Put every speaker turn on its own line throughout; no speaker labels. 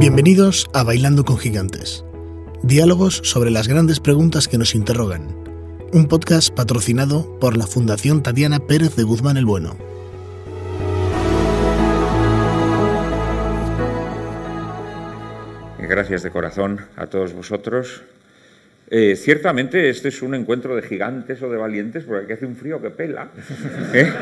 Bienvenidos a Bailando con Gigantes. Diálogos sobre las grandes preguntas que nos interrogan. Un podcast patrocinado por la Fundación Tatiana Pérez de Guzmán el Bueno.
Gracias de corazón a todos vosotros. Eh, ciertamente este es un encuentro de gigantes o de valientes porque aquí hace un frío que pela. ¿eh?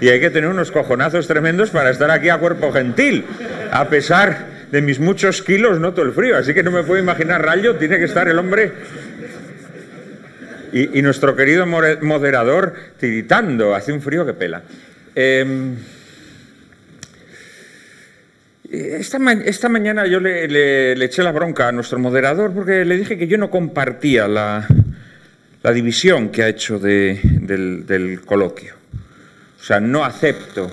Y, hay que tener unos cojonazos tremendos para estar aquí a cuerpo gentil. A pesar de mis muchos kilos noto el frío, así que no me puedo imaginar rayo, tiene que estar el hombre y, y nuestro querido moderador tiritando, hace un frío que pela. Eh, esta, mañana yo le, eché la bronca a nuestro moderador porque le dije que yo no compartía la, división que ha hecho de, del, coloquio. O sea, no acepto,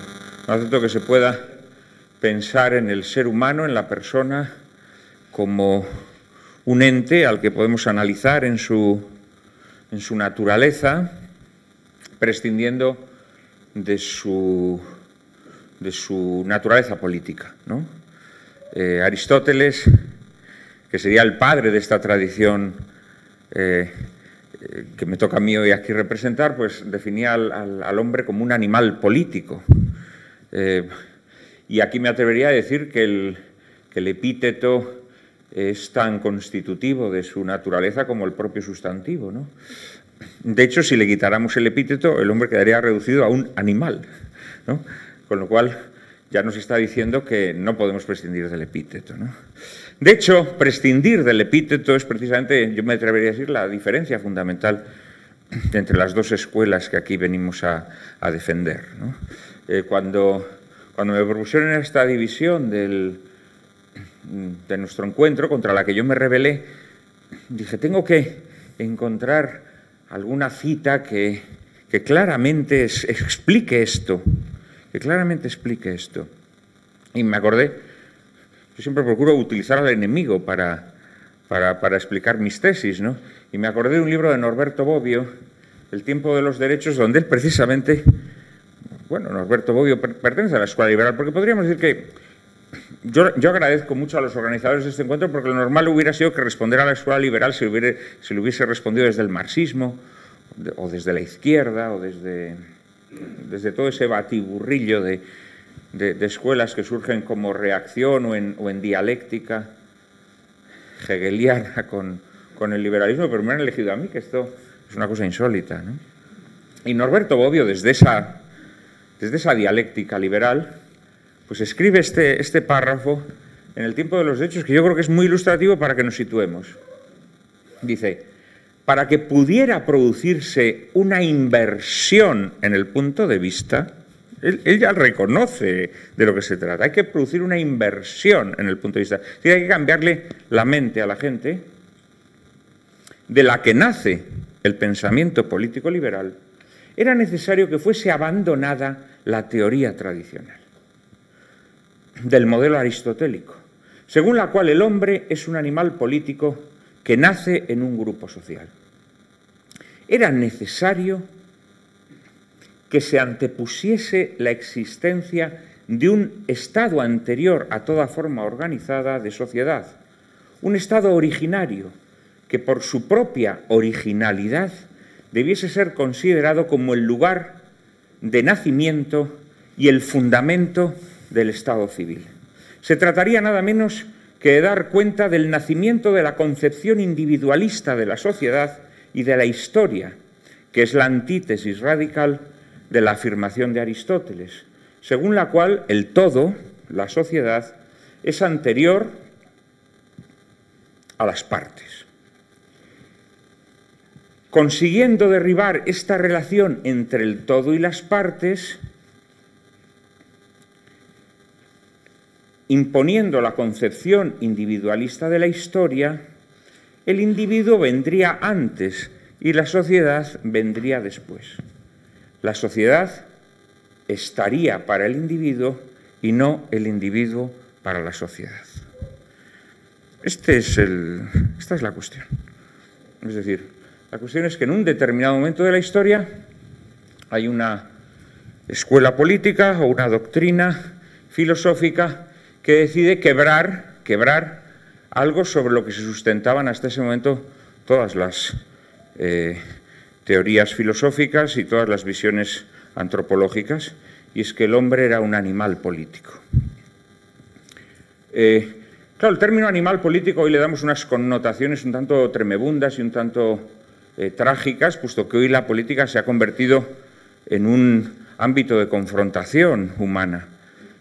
no acepto que se pueda pensar en el ser humano, en la persona, como un ente al que podemos analizar en su naturaleza, prescindiendo de su de su naturaleza política. ¿no? Eh, Aristóteles, que sería el padre de esta tradición eh, que me toca a mí hoy aquí representar, pues definía al, hombre como un animal político. Eh, y aquí me atrevería a decir que el, que el epíteto es tan constitutivo de su naturaleza como el propio sustantivo. ¿no? De hecho, si le quitáramos el epíteto, el hombre quedaría reducido a un animal. ¿no? Con lo cual ya nos está diciendo que no podemos prescindir del epíteto. De hecho, prescindir del epíteto es precisamente, yo me atrevería a decir, la diferencia fundamental entre las dos escuelas que aquí venimos a, defender. Eh, cuando, cuando me propusieron esta división de nuestro encuentro, contra la que yo me rebelé, dije, tengo que encontrar alguna cita que, claramente explique esto que claramente explique esto. Y me acordé, yo siempre procuro utilizar al enemigo para, para, para, explicar mis tesis, ¿no? Y me acordé de un libro de Norberto Bobbio, El tiempo de los derechos, donde él precisamente, bueno, Norberto Bobbio pertenece a la escuela liberal, porque podríamos decir que yo, yo, agradezco mucho a los organizadores de este encuentro porque lo normal hubiera sido que responder a la escuela liberal se, hubiera, le hubiese respondido desde el marxismo o desde la izquierda o desde desde todo ese batiburrillo de, de, de, escuelas que surgen como reacción o en, o en dialéctica hegeliana con, con, el liberalismo, pero me han elegido a mí, que esto es una cosa insólita. ¿no? Y Norberto Bobbio, desde esa, desde esa dialéctica liberal, pues escribe este, este párrafo en el tiempo de los hechos que yo creo que es muy ilustrativo para que nos situemos. Dice, para que pudiera producirse una inversión en el punto de vista, él, ya reconoce de lo que se trata. Hay que producir una inversión en el punto de vista. Sí, hay que cambiarle la mente a la gente de la que nace el pensamiento político liberal. Era necesario que fuese abandonada la teoría tradicional del modelo aristotélico, según la cual el hombre es un animal político que nace en un grupo social. Era necesario que se antepusiese la existencia de un estado anterior a toda forma organizada de sociedad, un estado originario que por su propia originalidad debiese ser considerado como el lugar de nacimiento y el fundamento del Estado civil. Se trataría nada menos que dar cuenta del nacimiento de la concepción individualista de la sociedad y de la historia, que es la antítesis radical de la afirmación de Aristóteles, según la cual el todo, la sociedad, es anterior a las partes. Consiguiendo derribar esta relación entre el todo y las partes, imponiendo la concepción individualista de la historia, el individuo vendría antes y la sociedad vendría después. La sociedad estaría para el individuo y no el individuo para la sociedad. Este es el, esta es la cuestión. Es decir, la cuestión es que en un determinado momento de la historia hay una escuela política o una doctrina filosófica que decide quebrar, quebrar algo sobre lo que se sustentaban hasta ese momento todas las eh, teorías filosóficas y todas las visiones antropológicas, y es que el hombre era un animal político. Eh, claro, el término animal político hoy le damos unas connotaciones un tanto tremebundas y un tanto eh, trágicas, puesto que hoy la política se ha convertido en un ámbito de confrontación humana.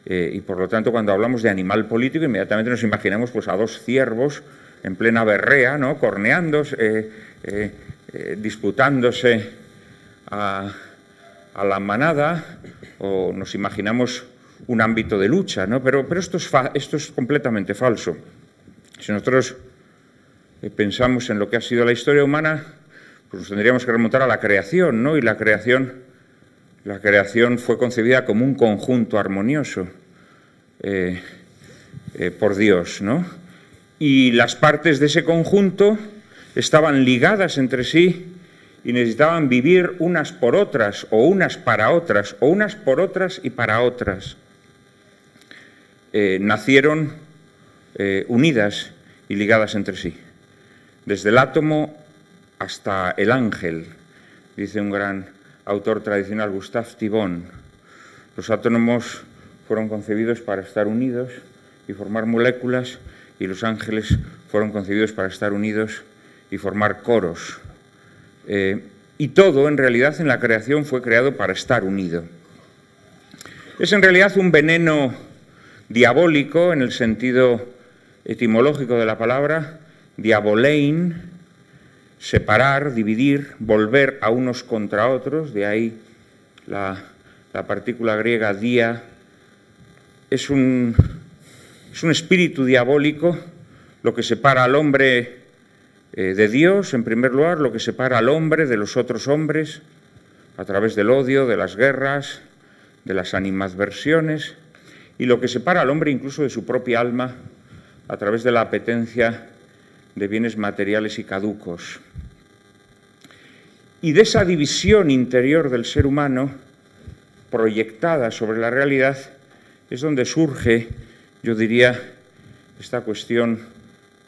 Eh, y por lo tanto, cuando hablamos de animal político, inmediatamente nos imaginamos pues, a dos ciervos en plena berrea, ¿no? corneándose, disputándose a, la manada, o nos imaginamos un ámbito de lucha, ¿no? Pero, pero esto, es esto es completamente falso. Si nosotros eh, pensamos en lo que ha sido la historia humana, pues nos tendríamos que remontar a la creación, ¿no? Y la creación, la creación fue concebida como un conjunto armonioso eh, eh, por Dios, ¿no? Y las partes de ese conjunto estaban ligadas entre sí y necesitaban vivir unas por otras, o unas para otras, o unas por otras y para otras. Eh, nacieron unidas y ligadas entre sí, desde el átomo hasta el ángel, dice un gran autor tradicional, Gustave Thibon. Los átomos fueron concebidos para estar unidos y formar moléculas, y los ángeles fueron concebidos para estar unidos y formar coros. Eh, y todo, en realidad, en la creación fue creado para estar unido. Es en realidad un veneno diabólico en el sentido etimológico de la palabra, diabolein, separar, dividir, volver a unos contra otros, de ahí la, partícula griega dia, es un, es un espíritu diabólico lo que separa al hombre eh, de Dios, en primer lugar, lo que separa al hombre de los otros hombres a través del odio, de las guerras, de las animadversiones, y lo que separa al hombre incluso de su propia alma a través de la apetencia de bienes materiales y caducos. Y de esa división interior del ser humano, proyectada sobre la realidad, es donde surge, yo diría, esta cuestión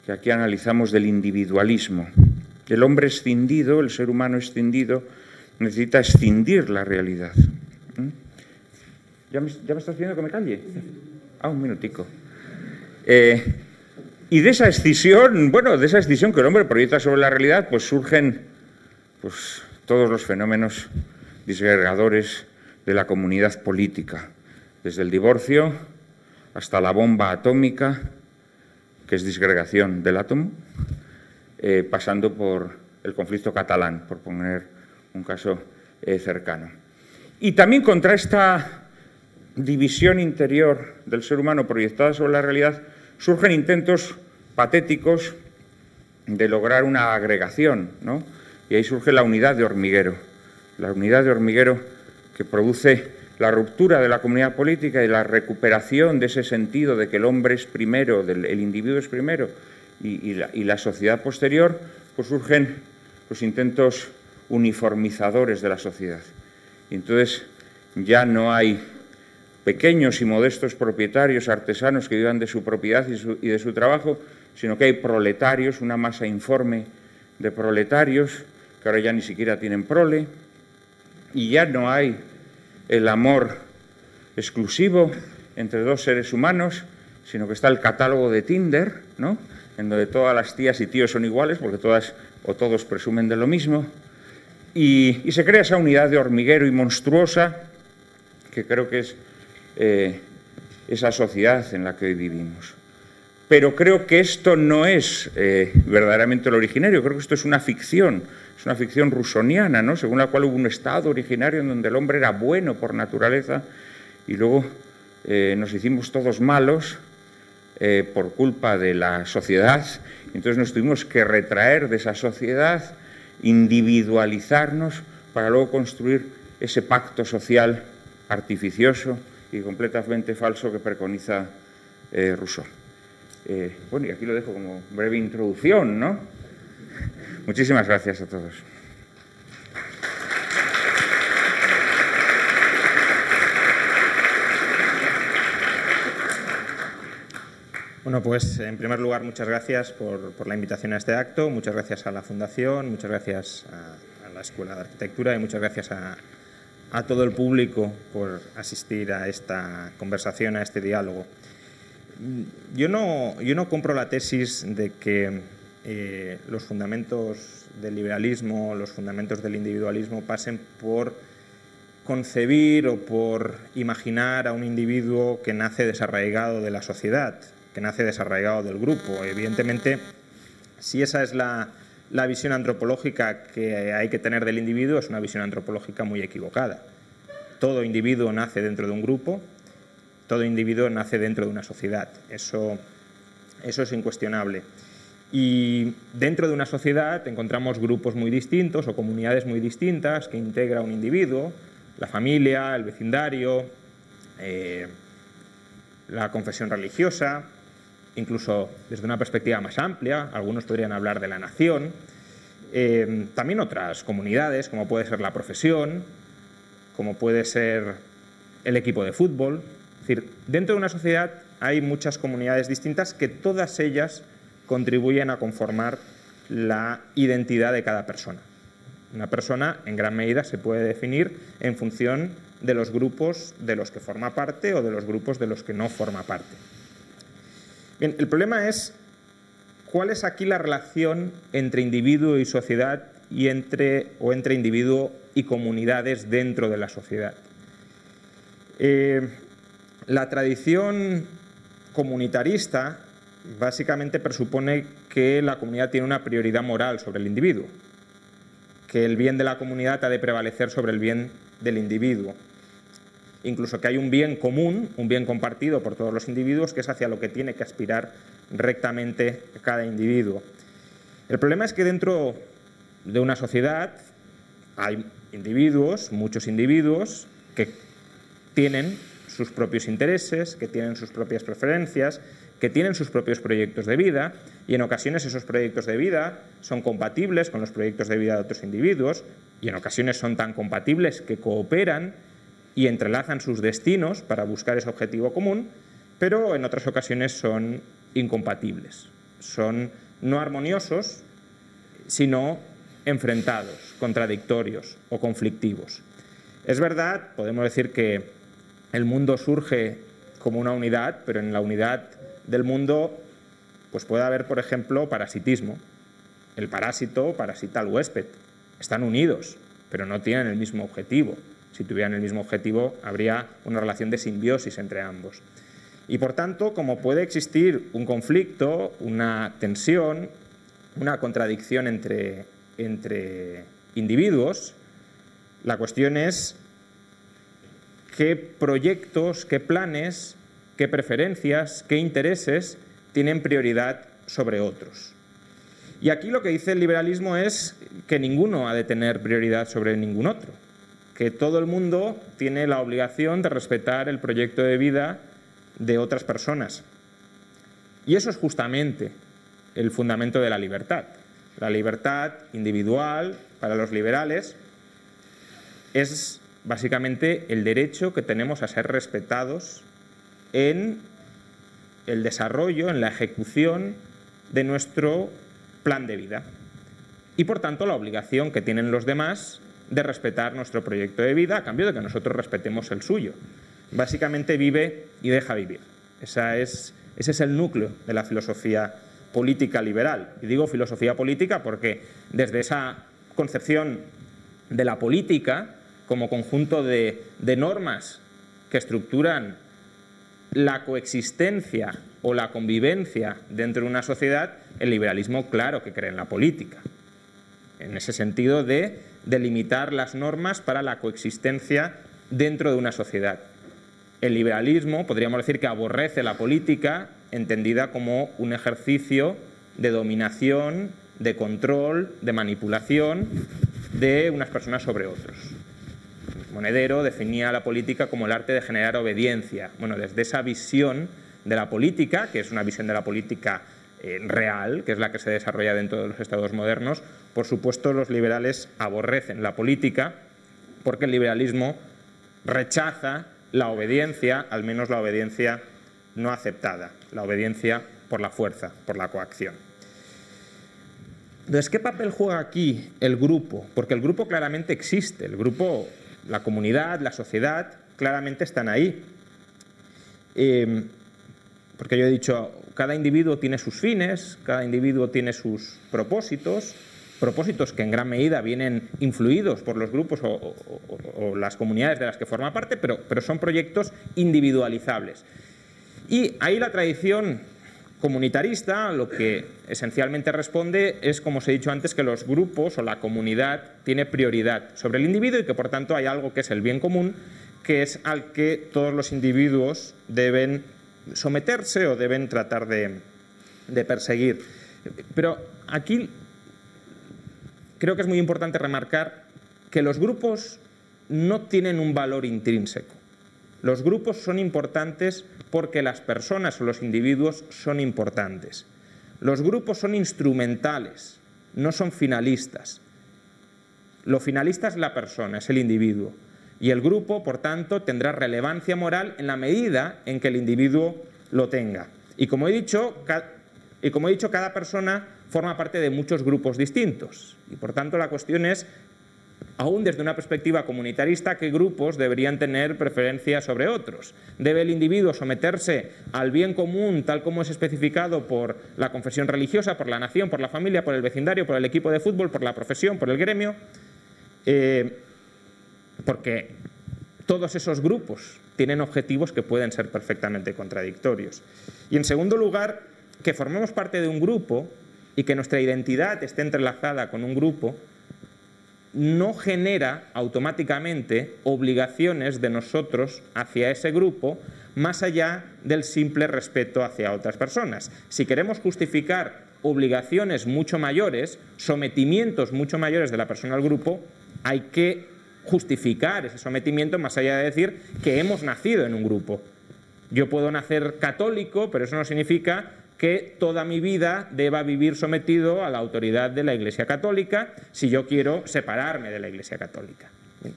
que aquí analizamos del individualismo. El hombre escindido, el ser humano escindido, necesita escindir la realidad. ¿Mm? ¿Ya me, estás pidiendo que me calle? Ah, un minutico. Eh, y de esa escisión, bueno, de esa escisión que el hombre proyecta sobre la realidad, pues surgen pues, todos los fenómenos disgregadores de la comunidad política, desde el divorcio hasta la bomba atómica, que es disgregación del átomo, eh, pasando por el conflicto catalán, por poner un caso eh, cercano. Y también contra esta división interior del ser humano proyectada sobre la realidad, surgen intentos patéticos de lograr una agregación, ¿no? Y ahí surge la unidad de hormiguero, la unidad de hormiguero que produce la ruptura de la comunidad política y la recuperación de ese sentido de que el hombre es primero, el individuo es primero y, la, y, la, sociedad posterior, pues surgen los intentos uniformizadores de la sociedad. Y entonces ya no hay pequeños y modestos propietarios, artesanos que vivan de su propiedad y, de su trabajo, sino que hay proletarios, una masa informe de proletarios, que ahora ya ni siquiera tienen prole, y ya no hay el amor exclusivo entre dos seres humanos, sino que está el catálogo de Tinder, ¿no? en donde todas las tías y tíos son iguales, porque todas o todos presumen de lo mismo, y, y se crea esa unidad de hormiguero y monstruosa que creo que es eh, esa sociedad en la que hoy vivimos. Pero creo que esto no es eh, verdaderamente lo originario, creo que esto es una ficción, es una ficción rusoniana, ¿no? según la cual hubo un estado originario en donde el hombre era bueno por naturaleza y luego eh, nos hicimos todos malos por culpa de la sociedad, entonces nos tuvimos que retraer de esa sociedad, individualizarnos para luego construir ese pacto social artificioso y completamente falso que preconiza eh, Rousseau. Eh, bueno, y aquí lo dejo como breve introducción, ¿no? Muchísimas gracias a todos.
Bueno, pues en primer lugar, muchas gracias por, la invitación a este acto, muchas gracias a la Fundación, muchas gracias a, la Escuela de Arquitectura y muchas gracias a, todo el público por asistir a esta conversación, a este diálogo. Yo no, yo no compro la tesis de que eh, los fundamentos del liberalismo, los fundamentos del individualismo pasen por concebir o por imaginar a un individuo que nace desarraigado de la sociedad, que nace desarraigado del grupo. Evidentemente, si esa es la, visión antropológica que hay que tener del individuo, es una visión antropológica muy equivocada. Todo individuo nace dentro de un grupo, todo individuo nace dentro de una sociedad. Eso, eso es incuestionable. Y dentro de una sociedad encontramos grupos muy distintos o comunidades muy distintas que integra un individuo, la familia, el vecindario, eh, la confesión religiosa, incluso desde una perspectiva más amplia, algunos podrían hablar de la nación, eh, también otras comunidades, como puede ser la profesión, como puede ser el equipo de fútbol. Es decir, dentro de una sociedad hay muchas comunidades distintas que todas ellas contribuyen a conformar la identidad de cada persona. Una persona en gran medida se puede definir en función de los grupos de los que forma parte o de los grupos de los que no forma parte. Bien, el problema es cuál es aquí la relación entre individuo y sociedad y entre, o entre individuo y comunidades dentro de la sociedad. Eh, la tradición comunitarista básicamente presupone que la comunidad tiene una prioridad moral sobre el individuo que el bien de la comunidad ha de prevalecer sobre el bien del individuo. Incluso que hay un bien común, un bien compartido por todos los individuos, que es hacia lo que tiene que aspirar rectamente cada individuo. El problema es que dentro de una sociedad hay individuos, muchos individuos, que tienen sus propios intereses, que tienen sus propias preferencias, que tienen sus propios proyectos de vida y en ocasiones esos proyectos de vida son compatibles con los proyectos de vida de otros individuos y en ocasiones son tan compatibles que cooperan y entrelazan sus destinos para buscar ese objetivo común, pero en otras ocasiones son incompatibles, son no armoniosos, sino enfrentados, contradictorios o conflictivos. Es verdad, podemos decir que el mundo surge como una unidad, pero en la unidad del mundo pues puede haber, por ejemplo, parasitismo. El parásito parasita al huésped. Están unidos, pero no tienen el mismo objetivo. Si tuvieran el mismo objetivo, habría una relación de simbiosis entre ambos. Y por tanto, como puede existir un conflicto, una tensión, una contradicción entre, entre individuos, la cuestión es qué proyectos, qué planes qué preferencias, qué intereses tienen prioridad sobre otros. Y aquí lo que dice el liberalismo es que ninguno ha de tener prioridad sobre ningún otro, que todo el mundo tiene la obligación de respetar el proyecto de vida de otras personas. Y eso es justamente el fundamento de la libertad. La libertad individual para los liberales es básicamente el derecho que tenemos a ser respetados en el desarrollo, en la ejecución de nuestro plan de vida. Y por tanto la obligación que tienen los demás de respetar nuestro proyecto de vida a cambio de que nosotros respetemos el suyo. Básicamente vive y deja vivir. Esa es, ese es el núcleo de la filosofía política liberal. Y digo filosofía política porque desde esa concepción de la política como conjunto de, de normas que estructuran la coexistencia o la convivencia dentro de una sociedad, el liberalismo claro que cree en la política. En ese sentido de delimitar las normas para la coexistencia dentro de una sociedad. El liberalismo podríamos decir que aborrece la política entendida como un ejercicio de dominación, de control, de manipulación de unas personas sobre otros. Monedero definía la política como el arte de generar obediencia. Bueno, desde esa visión de la política, que es una visión de la política eh, real, que es la que se desarrolla dentro de los estados modernos, por supuesto los liberales aborrecen la política porque el liberalismo rechaza la obediencia, al menos la obediencia no aceptada, la obediencia por la fuerza, por la coacción. Entonces, ¿qué papel juega aquí el grupo? Porque el grupo claramente existe, el grupo, la comunidad, la sociedad, claramente están ahí. Em, porque yo he dicho, cada individuo tiene sus fines, cada individuo tiene sus propósitos, propósitos que en gran medida vienen influidos por los grupos o, las comunidades de las que forma parte, pero, pero son proyectos individualizables. Y ahí la tradición comunitarista lo que esencialmente responde es, como os he dicho antes, que los grupos o la comunidad tiene prioridad sobre el individuo y que por tanto hay algo que es el bien común, que es al que todos los individuos deben someterse o deben tratar de, de perseguir. Pero aquí creo que es muy importante remarcar que los grupos no tienen un valor intrínseco. Los grupos son importantes porque las personas o los individuos son importantes. Los grupos son instrumentales, no son finalistas. Lo finalista es la persona, es el individuo. Y el grupo, por tanto, tendrá relevancia moral en la medida en que el individuo lo tenga. Y como he dicho, y como he dicho cada persona forma parte de muchos grupos distintos. Y por tanto la cuestión es, aún desde una perspectiva comunitarista, qué grupos deberían tener preferencia sobre otros. ¿Debe el individuo someterse al bien común tal como es especificado por la confesión religiosa, por la nación, por la familia, por el vecindario, por el equipo de fútbol, por la profesión, por el gremio? Eh, porque todos esos grupos tienen objetivos que pueden ser perfectamente contradictorios. Y en segundo lugar, que formemos parte de un grupo y que nuestra identidad esté entrelazada con un grupo, no genera automáticamente obligaciones de nosotros hacia ese grupo más allá del simple respeto hacia otras personas. Si queremos justificar obligaciones mucho mayores, sometimientos mucho mayores de la persona al grupo, hay que justificar ese sometimiento más allá de decir que hemos nacido en un grupo. Yo puedo nacer católico, pero eso no significa que toda mi vida deba vivir sometido a la autoridad de la Iglesia Católica si yo quiero separarme de la Iglesia Católica.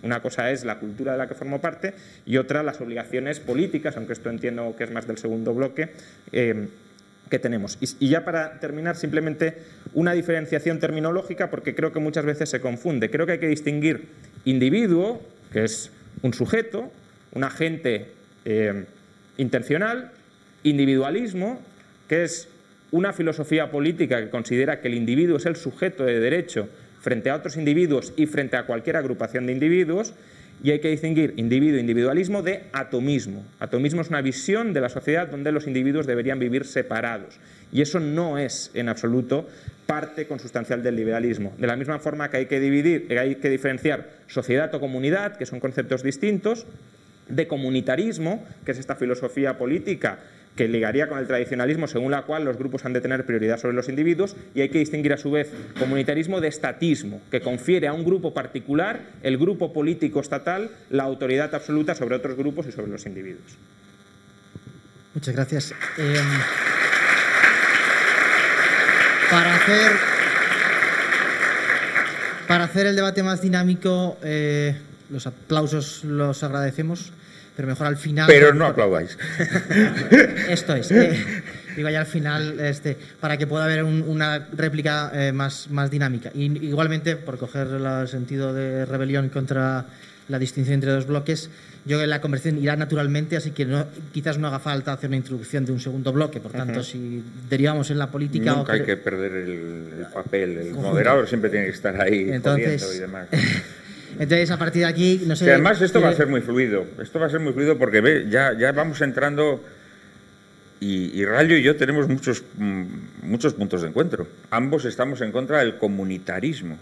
Una cosa es la cultura de la que formo parte y otra las obligaciones políticas, aunque esto entiendo que es más del segundo bloque, eh, que tenemos. Y, ya para terminar, simplemente una diferenciación terminológica, porque creo que muchas veces se confunde. Creo que hay que distinguir individuo, que es un sujeto, un agente eh, intencional, individualismo, que es una filosofía política que considera que el individuo es el sujeto de derecho frente a otros individuos y frente a cualquier agrupación de individuos, y hay que distinguir individuo e individualismo de atomismo. Atomismo es una visión de la sociedad donde los individuos deberían vivir separados, y eso no es en absoluto parte consustancial del liberalismo. De la misma forma que hay que dividir, hay que diferenciar sociedad o comunidad, que son conceptos distintos, de comunitarismo, que es esta filosofía política que ligaría con el tradicionalismo según la cual los grupos han de tener prioridad sobre los individuos y hay que distinguir a su vez comunitarismo de estatismo, que confiere a un grupo particular, el grupo político estatal, la autoridad absoluta sobre otros grupos y sobre los individuos.
Muchas gracias. Em, para, hacer, para hacer el debate más dinámico, eh, los aplausos los agradecemos pero mejor al final.
Pero no aplaudáis.
Esto es. Eh, digo ya al final, este, para que pueda haber una réplica eh, más, más dinámica. Y, igualmente, por coger el sentido de rebelión contra la distinción entre dos bloques, yo creo que la conversación irá naturalmente, así que no, quizás no haga falta hacer una introducción de un segundo bloque. Por tanto, si derivamos en la política...
Nunca hay que perder el, papel. El moderador siempre tiene que estar ahí Entonces, y demás.
Entonces, a partir de aquí, no sé...
además esto va a ser muy fluido. Esto va a ser muy fluido porque ve, ya, ya vamos entrando... Y, Rayo y yo tenemos muchos, mm, muchos puntos de encuentro. Ambos estamos en contra del comunitarismo,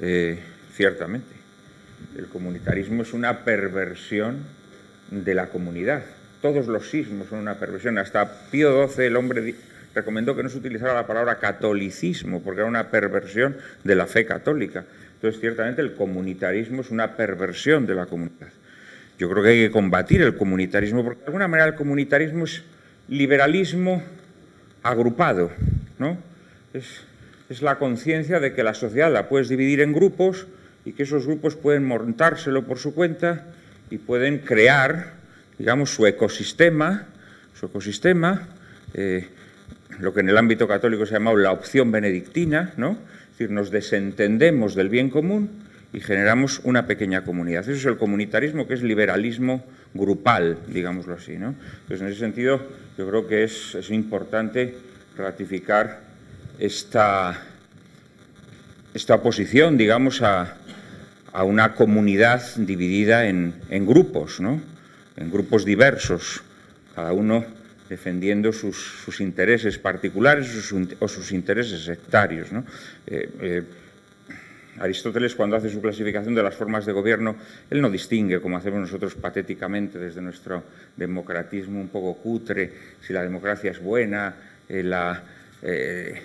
eh, ciertamente. El comunitarismo es una perversión de la comunidad. Todos los sismos son una perversión. Hasta Pío XII, el hombre, recomendó que no se utilizara la palabra catolicismo, porque era una perversión de la fe católica. Entonces, ciertamente el comunitarismo es una perversión de la comunidad. Yo creo que hay que combatir el comunitarismo, porque de alguna manera el comunitarismo es liberalismo agrupado, ¿no? Es, la conciencia de que la sociedad la puedes dividir en grupos y que esos grupos pueden montárselo por su cuenta y pueden crear, digamos, su ecosistema, su ecosistema, eh, lo que en el ámbito católico se ha llamado la opción benedictina, ¿no? Es decir, nos desentendemos del bien común y generamos una pequeña comunidad. Eso es el comunitarismo, que es liberalismo grupal, digámoslo así. ¿no? Entonces, en ese sentido, yo creo que es, importante ratificar esta, esta oposición, digamos, a, una comunidad dividida en, grupos, ¿no? en grupos diversos, cada uno defendiendo sus, intereses particulares o sus, intereses sectarios. Eh, eh, Aristóteles, cuando hace su clasificación de las formas de gobierno, él no distingue, como hacemos nosotros patéticamente desde nuestro democratismo un poco cutre, si la democracia es buena, la, eh,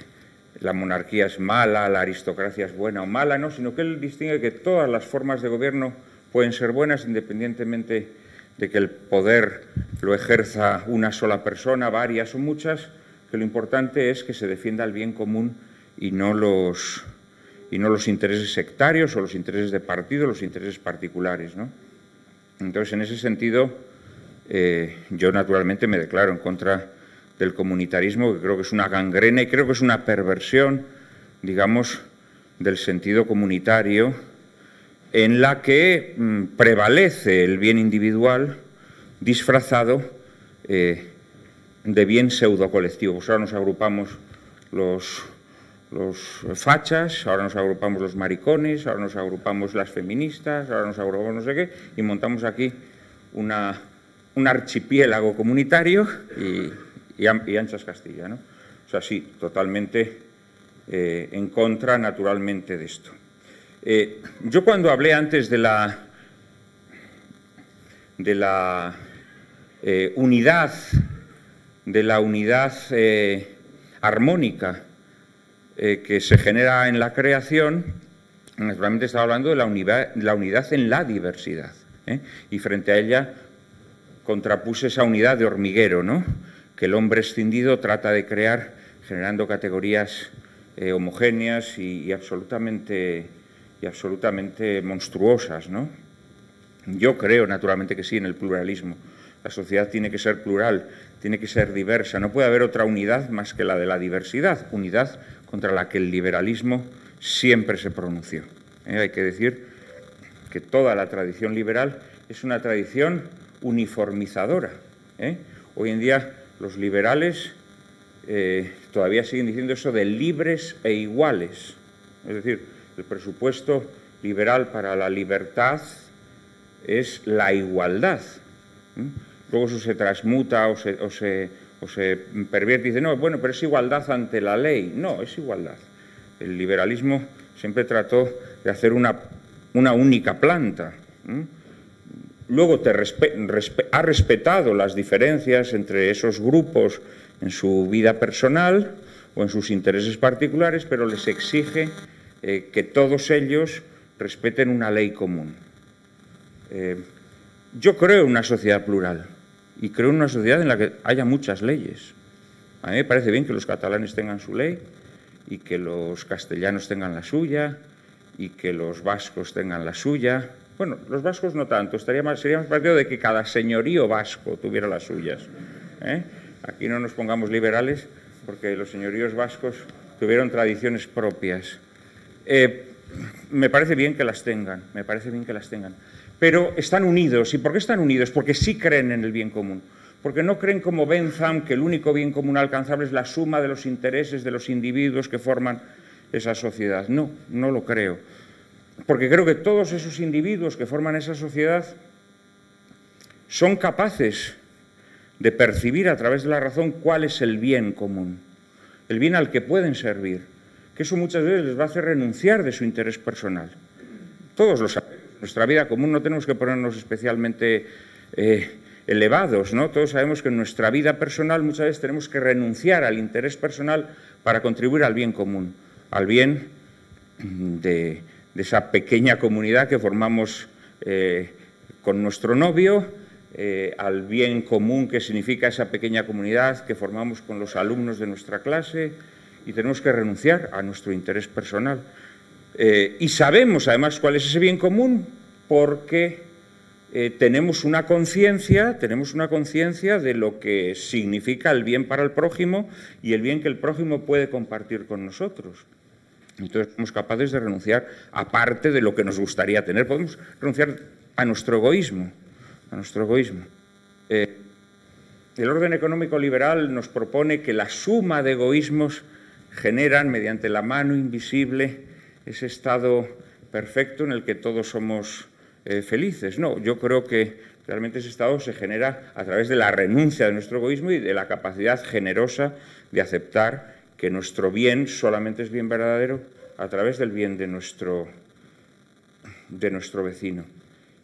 la, monarquía es mala, la aristocracia es buena o mala, no, sino que él distingue que todas las formas de gobierno pueden ser buenas independientemente de que el poder lo ejerza una sola persona, varias o muchas, que lo importante es que se defienda el bien común y no los y no los intereses sectarios o los intereses de partido, los intereses particulares. ¿no? Entonces, en ese sentido, eh, yo naturalmente me declaro en contra del comunitarismo, que creo que es una gangrena y creo que es una perversión, digamos, del sentido comunitario, en la que mm, prevalece el bien individual disfrazado eh, de bien pseudo colectivo. Pues ahora nos agrupamos los fachas, ahora nos agrupamos los maricones, ahora nos agrupamos las feministas, ahora nos agrupamos no sé qué, y montamos aquí una, un archipiélago comunitario y, y, Anchas Castilla. ¿no? O sea, sí, totalmente eh, en contra naturalmente de esto. Eh, yo cuando hablé antes de la, de la eh, unidad, de la unidad armónica, eh, que se genera en la creación, naturalmente estaba hablando de la unidad, en la diversidad. Y frente a ella contrapuse esa unidad de hormiguero, ¿no? que el hombre escindido trata de crear generando categorías homogéneas y, absolutamente, y absolutamente monstruosas. ¿no? Yo creo, naturalmente, que sí, en el pluralismo. La sociedad tiene que ser plural, tiene que ser diversa. No puede haber otra unidad más que la de la diversidad, unidad contra la que el liberalismo siempre se pronunció. ¿eh? Hay que decir que toda la tradición liberal es una tradición uniformizadora. ¿eh? Hoy en día los liberales eh, todavía siguen diciendo eso de libres e iguales. Es decir, el presupuesto liberal para la libertad es la igualdad. Luego eso se transmuta o se o se pervierte y dice, no, bueno, pero es igualdad ante la ley. No, es igualdad. El liberalismo siempre trató de hacer una, una única planta. Luego te ha respetado las diferencias entre esos grupos en su vida personal o en sus intereses particulares, pero les exige eh, que todos ellos respeten una ley común. Eh, yo creo en una sociedad plural y creo en una sociedad en la que haya muchas leyes. A mí me parece bien que los catalanes tengan su ley y que los castellanos tengan la suya y que los vascos tengan la suya. Bueno, los vascos no tanto, estaría más, sería más partido de que cada señorío vasco tuviera las suyas. ¿eh? Aquí no nos pongamos liberales porque los señoríos vascos tuvieron tradiciones propias. Eh, me parece bien que las tengan, me parece bien que las tengan pero están unidos. ¿Y por qué están unidos? Porque sí creen en el bien común. Porque no creen como Bentham que el único bien común alcanzable es la suma de los intereses de los individuos que forman esa sociedad. No, no lo creo. Porque creo que todos esos individuos que forman esa sociedad son capaces de percibir a través de la razón cuál es el bien común, el bien al que pueden servir, que eso muchas veces les va a hacer renunciar de su interés personal. Todos lo sabemos nuestra vida común no tenemos que ponernos especialmente eh, elevados, ¿no? Todos sabemos que en nuestra vida personal muchas veces tenemos que renunciar al interés personal para contribuir al bien común, al bien de, esa pequeña comunidad que formamos eh, con nuestro novio, eh, al bien común que significa esa pequeña comunidad que formamos con los alumnos de nuestra clase y tenemos que renunciar a nuestro interés personal. Eh, y sabemos además cuál es ese bien común porque eh, tenemos una conciencia, tenemos una conciencia de lo que significa el bien para el prójimo y el bien que el prójimo puede compartir con nosotros. Entonces somos capaces de renunciar a parte de lo que nos gustaría tener. Podemos renunciar a nuestro egoísmo, a nuestro egoísmo. Eh, el orden económico liberal nos propone que la suma de egoísmos generan, mediante la mano invisible, ese estado perfecto en el que todos somos eh, felices. No, yo creo que realmente ese estado se genera a través de la renuncia de nuestro egoísmo y de la capacidad generosa de aceptar que nuestro bien solamente es bien verdadero a través del bien de nuestro, de nuestro vecino.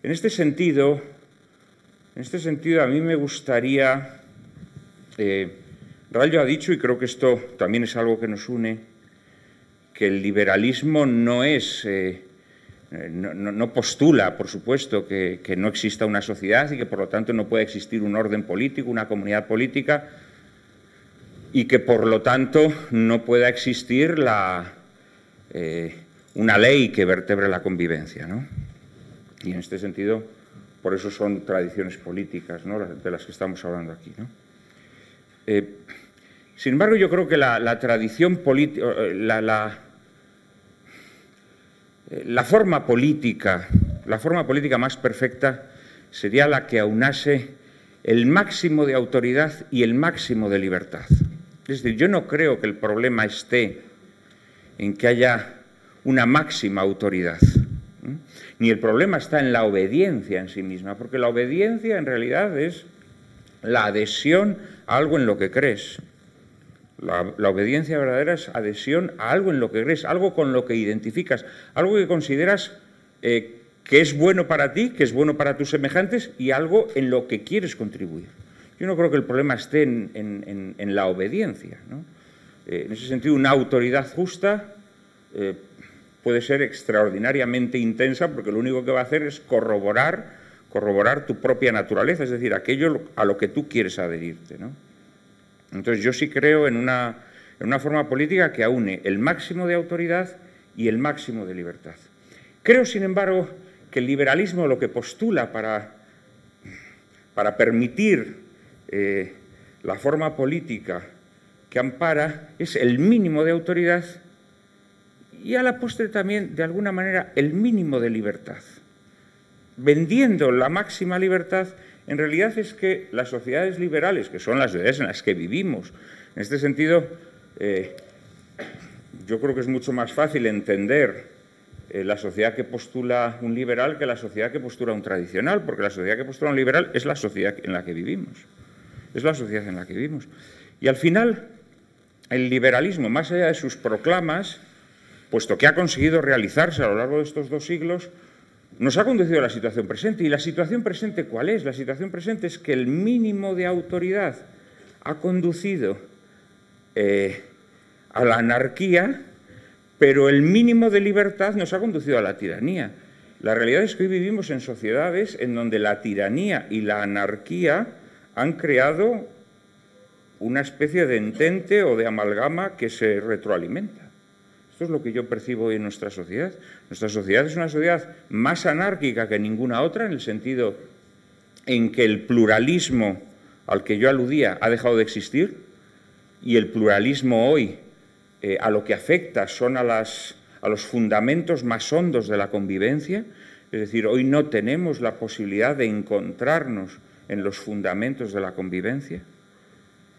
En este sentido, en este sentido, a mí me gustaría, eh, Rayo ha dicho, y creo que esto también es algo que nos une, que el liberalismo no es eh, eh, no, postula, por supuesto, que, no exista una sociedad y que por lo tanto no puede existir un orden político, una comunidad política y que por lo tanto no pueda existir eh, una ley que vertebre la convivencia. Y en este sentido, por eso son tradiciones políticas de las que estamos hablando aquí. Eh, sin embargo, yo creo que la, tradición política, la eh, la forma política, la forma política más perfecta sería la que aunase el máximo de autoridad y el máximo de libertad. Es decir, yo no creo que el problema esté en que haya una máxima autoridad, ni el problema está en la obediencia en sí misma, porque la obediencia en realidad es la adhesión a algo en lo que crees. La, obediencia verdadera es adhesión a algo en lo que crees, algo con lo que identificas, algo que consideras eh, que es bueno para ti, que es bueno para tus semejantes y algo en lo que quieres contribuir. Yo no creo que el problema esté en, la obediencia. Eh, en ese sentido, una autoridad justa eh, puede ser extraordinariamente intensa porque lo único que va a hacer es corroborar, corroborar tu propia naturaleza, es decir, aquello a lo que tú quieres adherirte. Entonces yo sí creo en una, forma política que aúne el máximo de autoridad y el máximo de libertad. Creo, sin embargo, que el liberalismo lo que postula para, para permitir eh, la forma política que ampara es el mínimo de autoridad y a la postre también, de alguna manera, el mínimo de libertad. Vendiendo la máxima libertad en realidad es que las sociedades liberales, que son las sociedades en las que vivimos, en este sentido, eh, yo creo que es mucho más fácil entender eh, la sociedad que postula un liberal que la sociedad que postula un tradicional, porque la sociedad que postula un liberal es la sociedad en la que vivimos. Es la sociedad en la que vivimos. Y al final, el liberalismo, más allá de sus proclamas, puesto que ha conseguido realizarse a lo largo de estos dos siglos, nos ha conducido a la situación presente. ¿Y la situación presente cuál es? La situación presente es que el mínimo de autoridad ha conducido eh, a la anarquía, pero el mínimo de libertad nos ha conducido a la tiranía. La realidad es que hoy vivimos en sociedades en donde la tiranía y la anarquía han creado una especie de entente o de amalgama que se retroalimenta. Esto es lo que yo percibo hoy en nuestra sociedad. Nuestra sociedad es una sociedad más anárquica que ninguna otra, en el sentido en que el pluralismo al que yo aludía ha dejado de existir y el pluralismo hoy eh, a lo que afecta son a, los fundamentos más hondos de la convivencia. Es decir, hoy no tenemos la posibilidad de encontrarnos en los fundamentos de la convivencia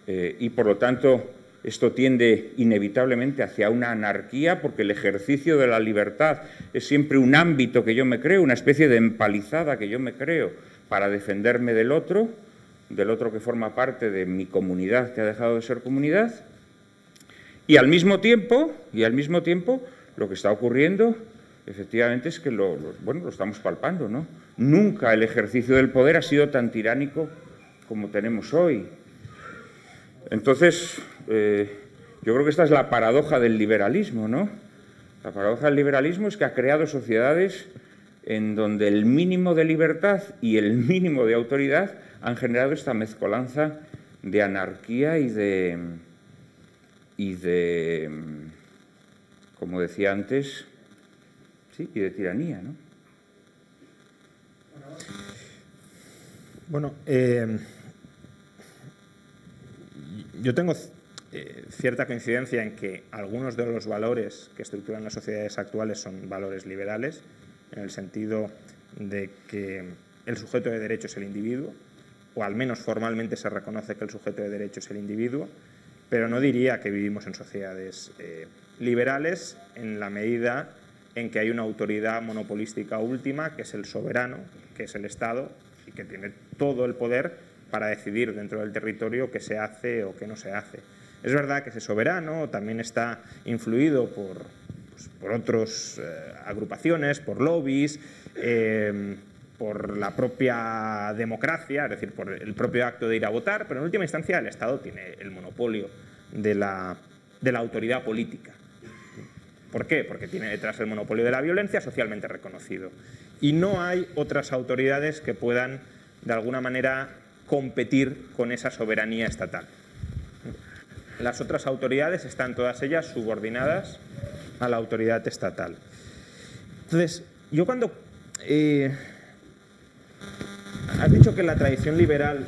eh, y por lo tanto esto tiende inevitablemente hacia una anarquía porque el ejercicio de la libertad es siempre un ámbito que yo me creo, una especie de empalizada que yo me creo para defenderme del otro, del otro que forma parte de mi comunidad que ha dejado de ser comunidad. Y al mismo tiempo, y al mismo tiempo, lo que está ocurriendo efectivamente es que lo, bueno, lo estamos palpando, ¿no? Nunca el ejercicio del poder ha sido tan tiránico como tenemos hoy. Entonces, eh, yo creo que esta es la paradoja del liberalismo, ¿no? La paradoja del liberalismo es que ha creado sociedades en donde el mínimo de libertad y el mínimo de autoridad han generado esta mezcolanza de anarquía y de, y de como decía antes, sí, y de tiranía, ¿no?
Bueno, eh, yo tengo eh, cierta coincidencia en que algunos de los valores que estructuran las sociedades actuales son valores liberales, en el sentido de que el sujeto de derecho es el individuo, o al menos formalmente se reconoce que el sujeto de derecho es el individuo, pero no diría que vivimos en sociedades eh, liberales en la medida en que hay una autoridad monopolística última, que es el soberano, que es el Estado, y que tiene todo el poder para decidir dentro del territorio qué se hace o qué no se hace. Es verdad que ese soberano también está influido por, pues, otras eh, agrupaciones, por lobbies, eh, por la propia democracia, es decir, por el propio acto de ir a votar, pero en última instancia el Estado tiene el monopolio de la, de la autoridad política. ¿Por qué? Porque tiene detrás el monopolio de la violencia socialmente reconocido. Y no hay otras autoridades que puedan, de alguna manera, competir con esa soberanía estatal. Las otras autoridades están todas ellas subordinadas a la autoridad estatal. Entonces, yo cuando... Eh, has dicho que la tradición liberal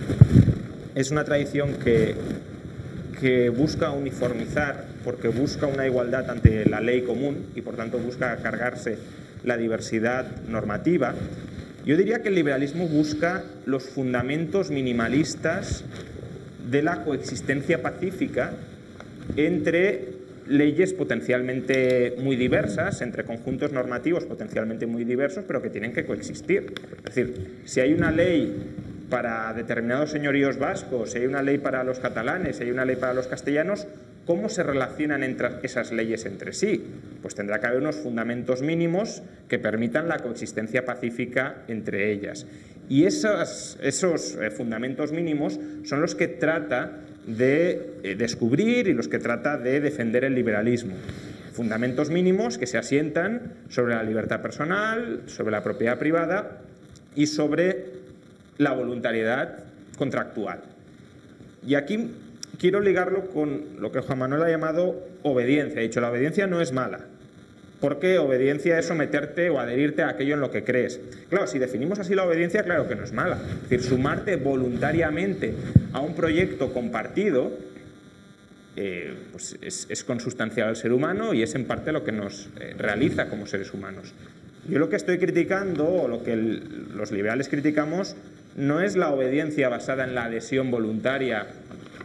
es una tradición que, que busca uniformizar porque busca una igualdad ante la ley común y por tanto busca cargarse la diversidad normativa. Yo diría que el liberalismo busca los fundamentos minimalistas de la coexistencia pacífica entre leyes potencialmente muy diversas, entre conjuntos normativos potencialmente muy diversos, pero que tienen que coexistir. Es decir, si hay una ley para determinados señoríos vascos, si hay una ley para los catalanes, si hay una ley para los castellanos, ¿cómo se relacionan entre esas leyes entre sí? Pues tendrá que haber unos fundamentos mínimos que permitan la coexistencia pacífica entre ellas. Y esos, esos eh, fundamentos mínimos son los que trata de eh, descubrir y los que trata de defender el liberalismo. Fundamentos mínimos que se asientan sobre la libertad personal, sobre la propiedad privada y sobre la voluntariedad contractual. Y aquí quiero ligarlo con lo que Juan Manuel ha llamado obediencia. Ha dicho, la obediencia no es mala, porque obediencia es someterte o adherirte a aquello en lo que crees. Claro, si definimos así la obediencia, claro que no es mala. Es decir, sumarte voluntariamente a un proyecto compartido eh, pues es, consustancial al ser humano y es en parte lo que nos eh, realiza como seres humanos. Yo lo que estoy criticando, o lo que los liberales criticamos, no es la obediencia basada en la adhesión voluntaria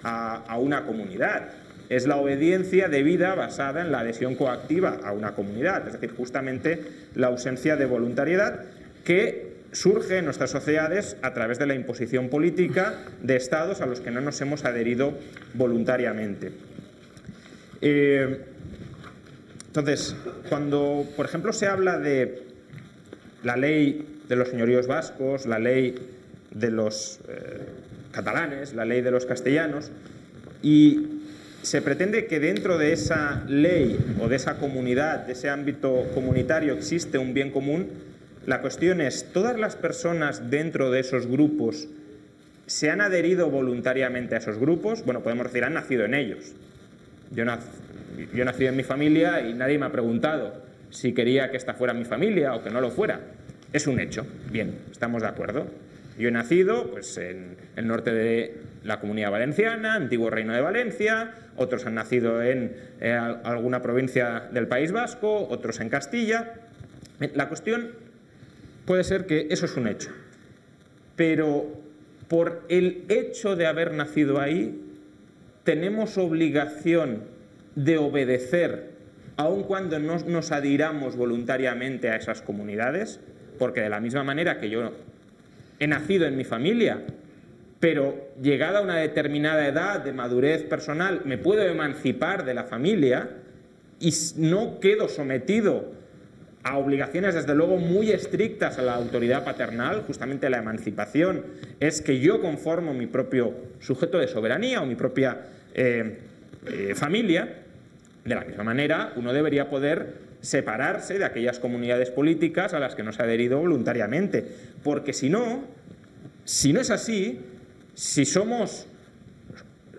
a una comunidad, es la obediencia debida basada en la adhesión coactiva a una comunidad, es decir, justamente la ausencia de voluntariedad que surge en nuestras sociedades a través de la imposición política de estados a los que no nos hemos adherido voluntariamente. Eh, entonces, cuando, por ejemplo, se habla de la ley de los señoríos vascos, la ley de los eh, catalanes, la ley de los castellanos, y se pretende que dentro de esa ley o de esa comunidad, de ese ámbito comunitario, existe un bien común. La cuestión es, ¿todas las personas dentro de esos grupos se han adherido voluntariamente a esos grupos? Bueno, podemos decir, han nacido en ellos. Yo, yo he nacido en mi familia y nadie me ha preguntado si quería que esta fuera mi familia o que no lo fuera. Es un hecho. Bien, estamos de acuerdo. Yo he nacido pues, en el norte de la Comunidad Valenciana, antiguo Reino de Valencia, otros han nacido en eh, alguna provincia del País Vasco, otros en Castilla. La cuestión puede ser que eso es un hecho, pero por el hecho de haber nacido ahí, tenemos obligación de obedecer, aun cuando no nos adhiramos voluntariamente a esas comunidades, porque de la misma manera que yo he nacido en mi familia, pero llegada a una determinada edad de madurez personal me puedo emancipar de la familia y no quedo sometido a obligaciones desde luego muy estrictas a la autoridad paternal, justamente la emancipación. Es que yo conformo mi propio sujeto de soberanía o mi propia eh, eh, familia, de la misma manera uno debería poder separarse de aquellas comunidades políticas a las que no se ha adherido voluntariamente, porque si no, si no es así, si somos,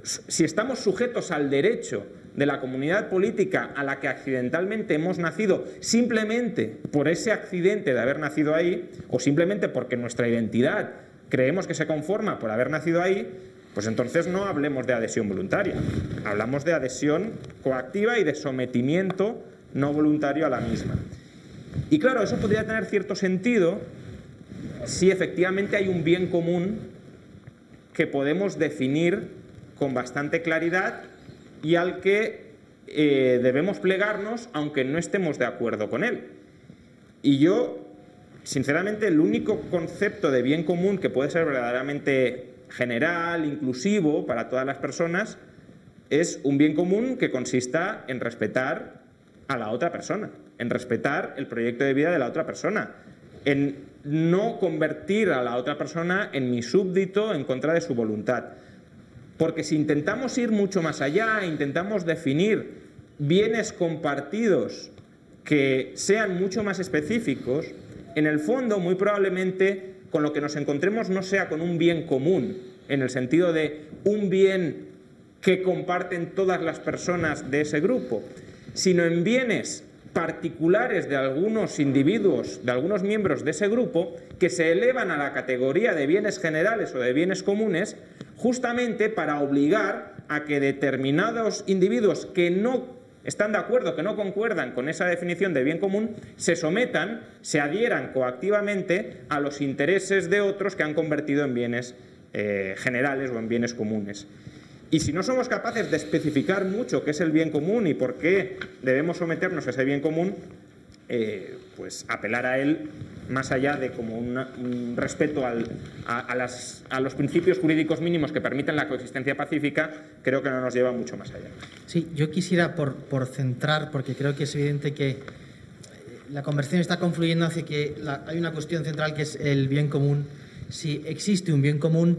si estamos sujetos al derecho de la comunidad política a la que accidentalmente hemos nacido simplemente por ese accidente de haber nacido ahí o simplemente porque nuestra identidad creemos que se conforma por haber nacido ahí, pues entonces no hablemos de adhesión voluntaria, hablamos de adhesión coactiva y de sometimiento no voluntario a la misma. Y claro, eso podría tener cierto sentido si efectivamente hay un bien común que podemos definir con bastante claridad y al que eh, debemos plegarnos aunque no estemos de acuerdo con él. Y yo, sinceramente, el único concepto de bien común que puede ser verdaderamente general, inclusivo para todas las personas, es un bien común que consista en respetar a la otra persona, en respetar el proyecto de vida de la otra persona, en no convertir a la otra persona en mi súbdito en contra de su voluntad. Porque si intentamos ir mucho más allá, intentamos definir bienes compartidos que sean mucho más específicos, en el fondo muy probablemente con lo que nos encontremos no sea con un bien común, en el sentido de un bien que comparten todas las personas de ese grupo, sino en bienes particulares de algunos individuos, de algunos miembros de ese grupo, que se elevan a la categoría de bienes generales o de bienes comunes, justamente para obligar a que determinados individuos que no están de acuerdo, que no concuerdan con esa definición de bien común, se sometan, se adhieran coactivamente a los intereses de otros que han convertido en bienes eh, generales o en bienes comunes. Y si no somos capaces de especificar mucho qué es el bien común y por qué debemos someternos a ese bien común, eh, pues apelar a él más allá de como un respeto a, los principios jurídicos mínimos que permiten la coexistencia pacífica, creo que no nos lleva mucho más allá.
Sí, yo quisiera por, centrar, porque creo que es evidente que eh, la conversión está confluyendo hacia que hay una cuestión central que es el bien común. Si existe un bien común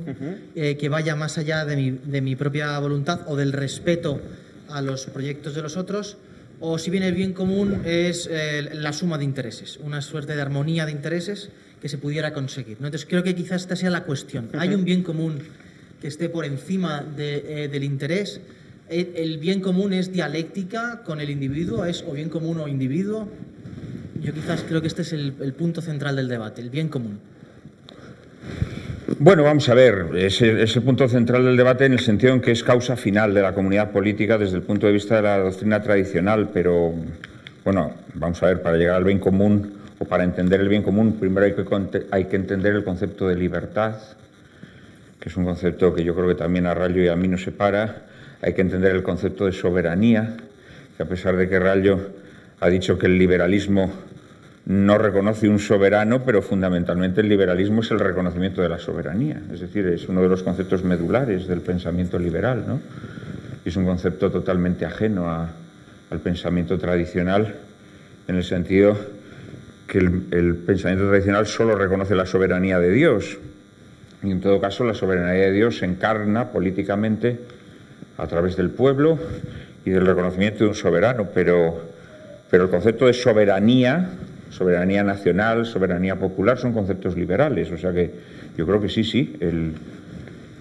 eh, que vaya más allá de mi, de mi propia voluntad o del respeto a los proyectos de los otros, o si bien el bien común es eh, la suma de intereses, una suerte de armonía de intereses que se pudiera conseguir. Entonces creo que quizás esta sea la cuestión. ¿Hay un bien común que esté por encima eh, del interés? ¿El bien común es dialéctica con el individuo? ¿Es o bien común o individuo? Yo quizás creo que este es el punto central del debate, el bien común.
Bueno, vamos a ver, es el, punto central del debate en el sentido en que es causa final de la comunidad política desde el punto de vista de la doctrina tradicional, pero bueno, vamos a ver, para llegar al bien común o para entender el bien común, primero hay que, hay que entender el concepto de libertad, que es un concepto que yo creo que también a Rayo y a mí nos separa, hay que entender el concepto de soberanía, que a pesar de que Rayo ha dicho que el liberalismo no reconoce un soberano, pero fundamentalmente el liberalismo es el reconocimiento de la soberanía. Es decir, es uno de los conceptos medulares del pensamiento liberal. ¿no? Es un concepto totalmente ajeno al pensamiento tradicional, en el sentido que el, pensamiento tradicional solo reconoce la soberanía de Dios. Y en todo caso, la soberanía de Dios se encarna políticamente a través del pueblo y del reconocimiento de un soberano, pero, pero el concepto de soberanía soberanía nacional, soberanía popular, son conceptos liberales. O sea que yo creo que sí, sí, el,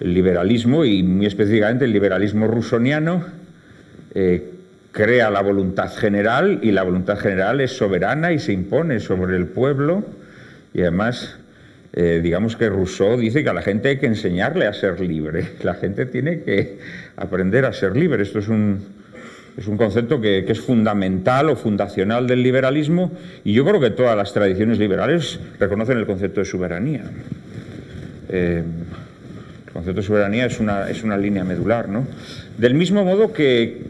liberalismo y muy específicamente el liberalismo rusoniano eh, crea la voluntad general y la voluntad general es soberana y se impone sobre el pueblo y además eh, digamos que Rousseau dice que a la gente hay que enseñarle a ser libre, la gente tiene que aprender a ser libre. Esto es un, es un concepto que, es fundamental o fundacional del liberalismo y yo creo que todas las tradiciones liberales reconocen el concepto de soberanía. Eh, el concepto de soberanía es una, es una línea medular. ¿no? Del mismo modo que,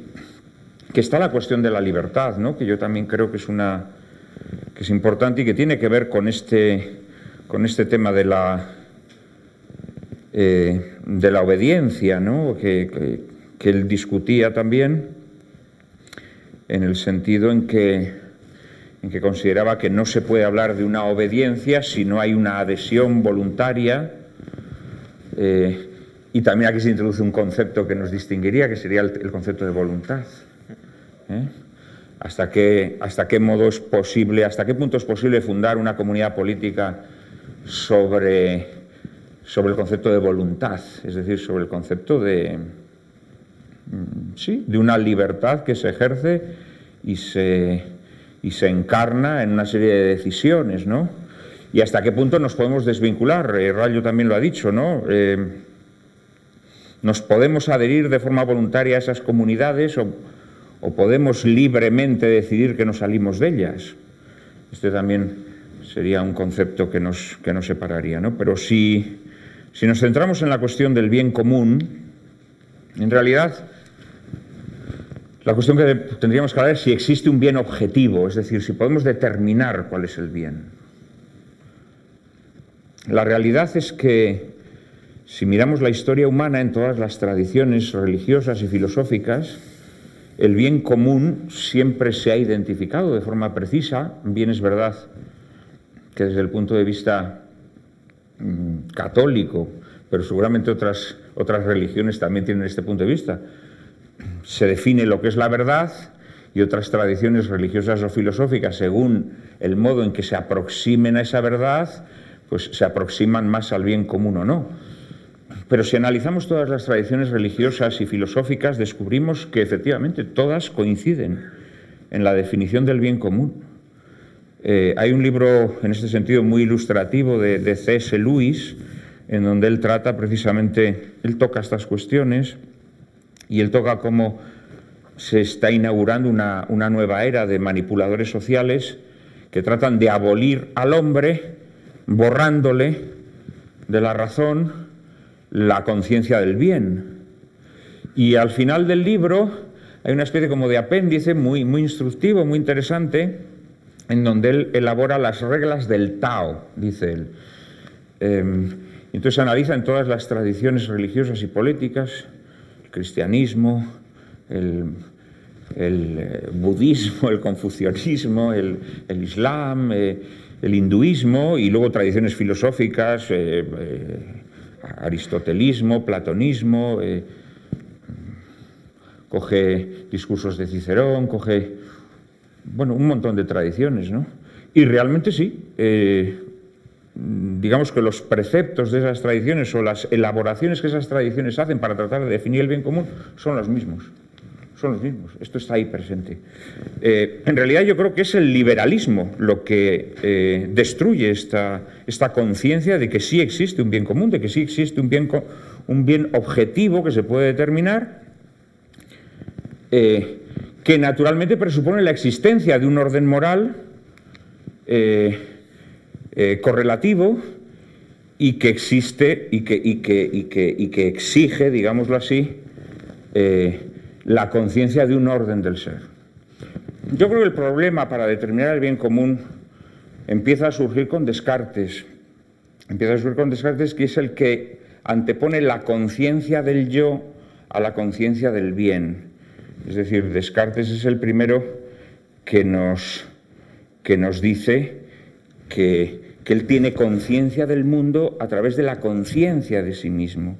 que, está la cuestión de la libertad, ¿no? que yo también creo que es, una, que es importante y que tiene que ver con este, con este tema de la, eh, de la obediencia, ¿no? que, que él discutía también en el sentido en que, consideraba que no se puede hablar de una obediencia si no hay una adhesión voluntaria. Eh, y también aquí se introduce un concepto que nos distinguiría, que sería el, concepto de voluntad. ¿eh? ¿Hasta, qué, ¿Hasta qué modo es posible, hasta qué punto es posible fundar una comunidad política sobre, sobre el concepto de voluntad? Es decir, sobre el concepto de, sí, de una libertad que se ejerce y se, y se encarna en una serie de decisiones, ¿no? y hasta qué punto nos podemos desvincular. Eh, Rayo también lo ha dicho, ¿no? Eh, nos podemos adherir de forma voluntaria a esas comunidades o, podemos libremente decidir que nos salimos de ellas. Este también sería un concepto que nos, que nos separaría, ¿no? Pero si, si nos centramos en la cuestión del bien común, en realidad la cuestión que tendríamos que hablar es si existe un bien objetivo, es decir, si podemos determinar cuál es el bien. La realidad es que si miramos la historia humana en todas las tradiciones religiosas y filosóficas, el bien común siempre se ha identificado de forma precisa. Bien es verdad que desde el punto de vista mm, católico, pero seguramente otras, otras religiones también tienen este punto de vista, se define lo que es la verdad y otras tradiciones religiosas o filosóficas, según el modo en que se aproximen a esa verdad, pues se aproximan más al bien común o no. Pero si analizamos todas las tradiciones religiosas y filosóficas, descubrimos que efectivamente todas coinciden en la definición del bien común. Eh, hay un libro en este sentido muy ilustrativo de, de C.S. Lewis, en donde él trata precisamente, él toca estas cuestiones y él toca cómo se está inaugurando una, una nueva era de manipuladores sociales que tratan de abolir al hombre borrándole de la razón la conciencia del bien. Y al final del libro hay una especie como de apéndice muy, muy instructivo, muy interesante, en donde él elabora las reglas del Tao, dice él. Em, entonces analiza en todas las tradiciones religiosas y políticas, cristianismo, el, eh, budismo, el confucianismo, el, islam, eh, el hinduismo y luego tradiciones filosóficas, eh, aristotelismo, platonismo, coge discursos de Cicerón, coge, bueno, un montón de tradiciones, ¿no? Y realmente sí, digamos que los preceptos de esas tradiciones o las elaboraciones que esas tradiciones hacen para tratar de definir el bien común son los mismos son los mismos. Esto está ahí presente. Eh, en realidad yo creo que es el liberalismo lo que eh, destruye esta, esta conciencia de que sí existe un bien común, de que sí existe un bien, un bien objetivo que se puede determinar, eh, que naturalmente presupone la existencia de un orden moral correlativo y que existe y que, y que, y que, y que exige, digámoslo así, la conciencia de un orden del ser. Yo creo que el problema para determinar el bien común empieza a surgir con Descartes. Empieza a surgir con Descartes, que es el que antepone la conciencia del yo a la conciencia del bien. Es decir, Descartes es el primero que nos, que nos dice que, que él tiene conciencia del mundo a través de la conciencia de sí mismo.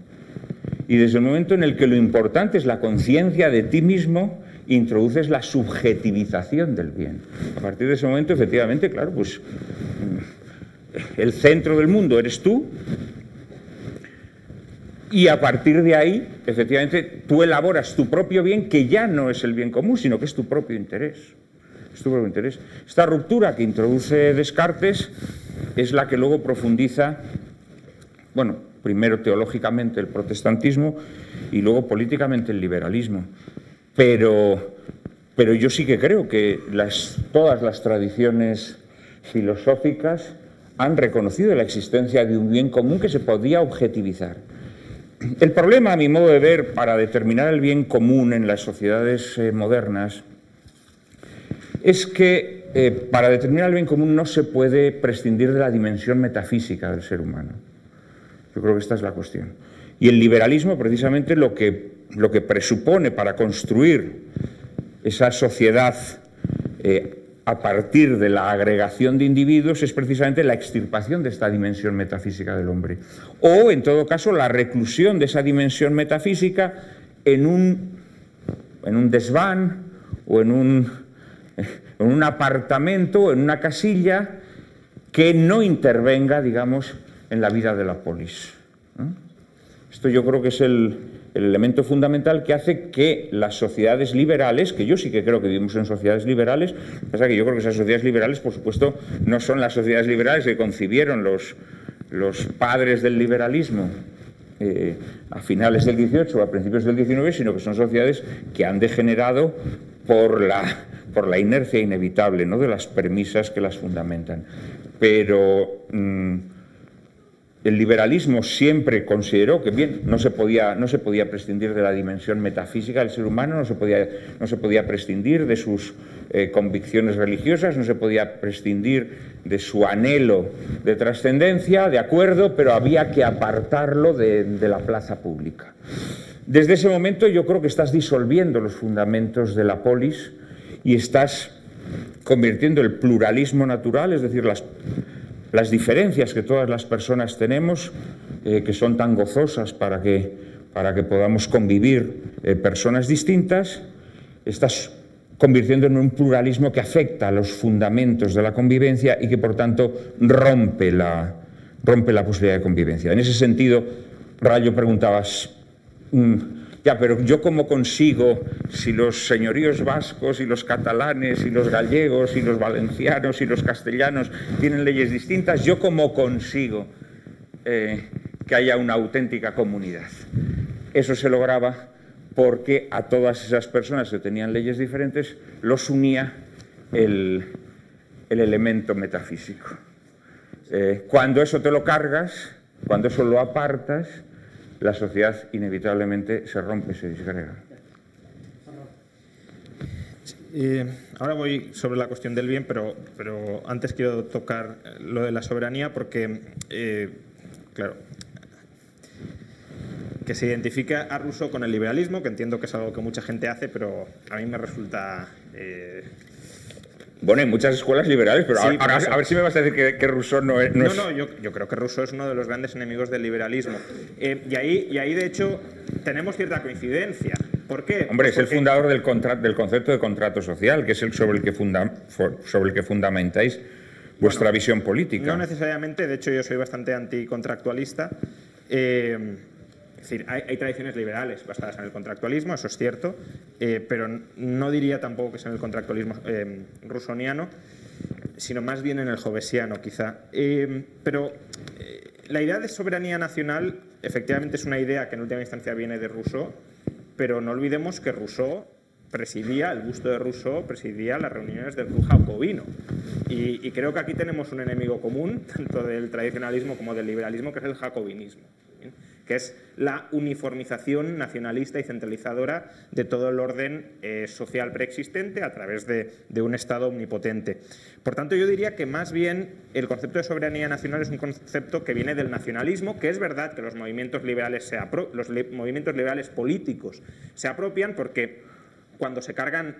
Y desde el momento en el que lo importante es la conciencia de ti mismo, introduces la subjetivización del bien. A partir de ese momento, efectivamente, claro, pues mm, el centro del mundo eres tú, y a partir de ahí, efectivamente, tú elaboras tu propio bien, que ya no es el bien común, sino que es tu propio interés. Esta ruptura que introduce Descartes es la que luego profundiza, bueno, primero teológicamente el protestantismo y luego políticamente el liberalismo. Pero, pero yo sí que creo que todas las tradiciones filosóficas han reconocido la existencia de un bien común que se podía objetivizar. El problema, a mi modo de ver, para determinar el bien común en las sociedades eh, modernas es que eh, para determinar el bien común no se puede prescindir de la dimensión metafísica del ser humano. Yo creo que esta es la cuestión. Y el liberalismo, precisamente, lo que, lo que presupone para construir esa sociedad eh, a partir de la agregación de individuos es precisamente la extirpación de esta dimensión metafísica del hombre. O, en todo caso, la reclusión de esa dimensión metafísica en un, en un desván o en un, en un apartamento, en una casilla que no intervenga, digamos, en la vida de la polis. Esto yo creo que es el, el elemento fundamental que hace que las sociedades liberales, que yo sí que creo que vivimos en sociedades liberales, pasa que yo creo que esas sociedades liberales, por supuesto, no son las sociedades liberales que concibieron los, los padres del liberalismo eh, a finales del 18 o a principios del 19, sino que son sociedades que han degenerado por la, por la inercia inevitable ¿no? de las premisas que las fundamentan. Pero mm, el liberalismo siempre consideró que bien, no se, podía, no se podía prescindir de la dimensión metafísica del ser humano, no se podía, no se podía prescindir de sus eh, convicciones religiosas, no se podía prescindir de su anhelo de trascendencia, de acuerdo, pero había que apartarlo de, de la plaza pública. Desde ese momento yo creo que estás disolviendo los fundamentos de la polis y estás convirtiendo el pluralismo natural, es decir, las las diferencias que todas las personas tenemos, eh, que son tan gozosas para que, para que podamos convivir eh, personas distintas, estás convirtiendo en un pluralismo que afecta a los fundamentos de la convivencia y que por tanto rompe la, rompe la posibilidad de convivencia. En ese sentido, Rayo preguntabas, ya, pero yo cómo consigo, si los señoríos vascos y los catalanes y los gallegos y los valencianos y los castellanos tienen leyes distintas, yo cómo consigo eh, que haya una auténtica comunidad. Eso se lograba porque a todas esas personas que tenían leyes diferentes los unía el, elemento metafísico. Eh, cuando eso te lo cargas, cuando eso lo apartas, la sociedad inevitablemente se rompe, se disgrega.
ahora voy sobre la cuestión del bien, pero, pero antes quiero tocar lo de la soberanía porque, eh, claro, que se identifica a Rousseau con el liberalismo, que entiendo que es algo que mucha gente hace, pero a mí me resulta eh,
bueno, hay muchas escuelas liberales, pero, a, ver si me vas a decir que, Rousseau no es...
No, no, yo, creo que Rousseau es uno de los grandes enemigos del liberalismo. Eh, y, ahí, y ahí, de hecho, tenemos cierta coincidencia. ¿Por qué?
Hombre, es el fundador del, del concepto de contrato social, que es el sobre el que, funda, sobre el que fundamentáis vuestra visión política.
No necesariamente, de hecho yo soy bastante anticontractualista. Eh, es decir, hay, tradiciones liberales basadas en el contractualismo, eso es cierto, eh, pero no diría tampoco que sea en el contractualismo eh, rusoniano, sino más bien en el jovesiano, quizá. Eh, pero la idea de soberanía nacional efectivamente es una idea que en última instancia viene de Rousseau, pero no olvidemos que Rousseau presidía, el gusto de Rousseau presidía las reuniones del club jacobino. Y, y, creo que aquí tenemos un enemigo común, tanto del tradicionalismo como del liberalismo, que es el jacobinismo que es la uniformización nacionalista y centralizadora de todo el orden eh, social preexistente a través de, un Estado omnipotente. Por tanto, yo diría que más bien el concepto de soberanía nacional es un concepto que viene del nacionalismo, que es verdad que los movimientos liberales, los movimientos liberales políticos se apropian porque cuando se cargan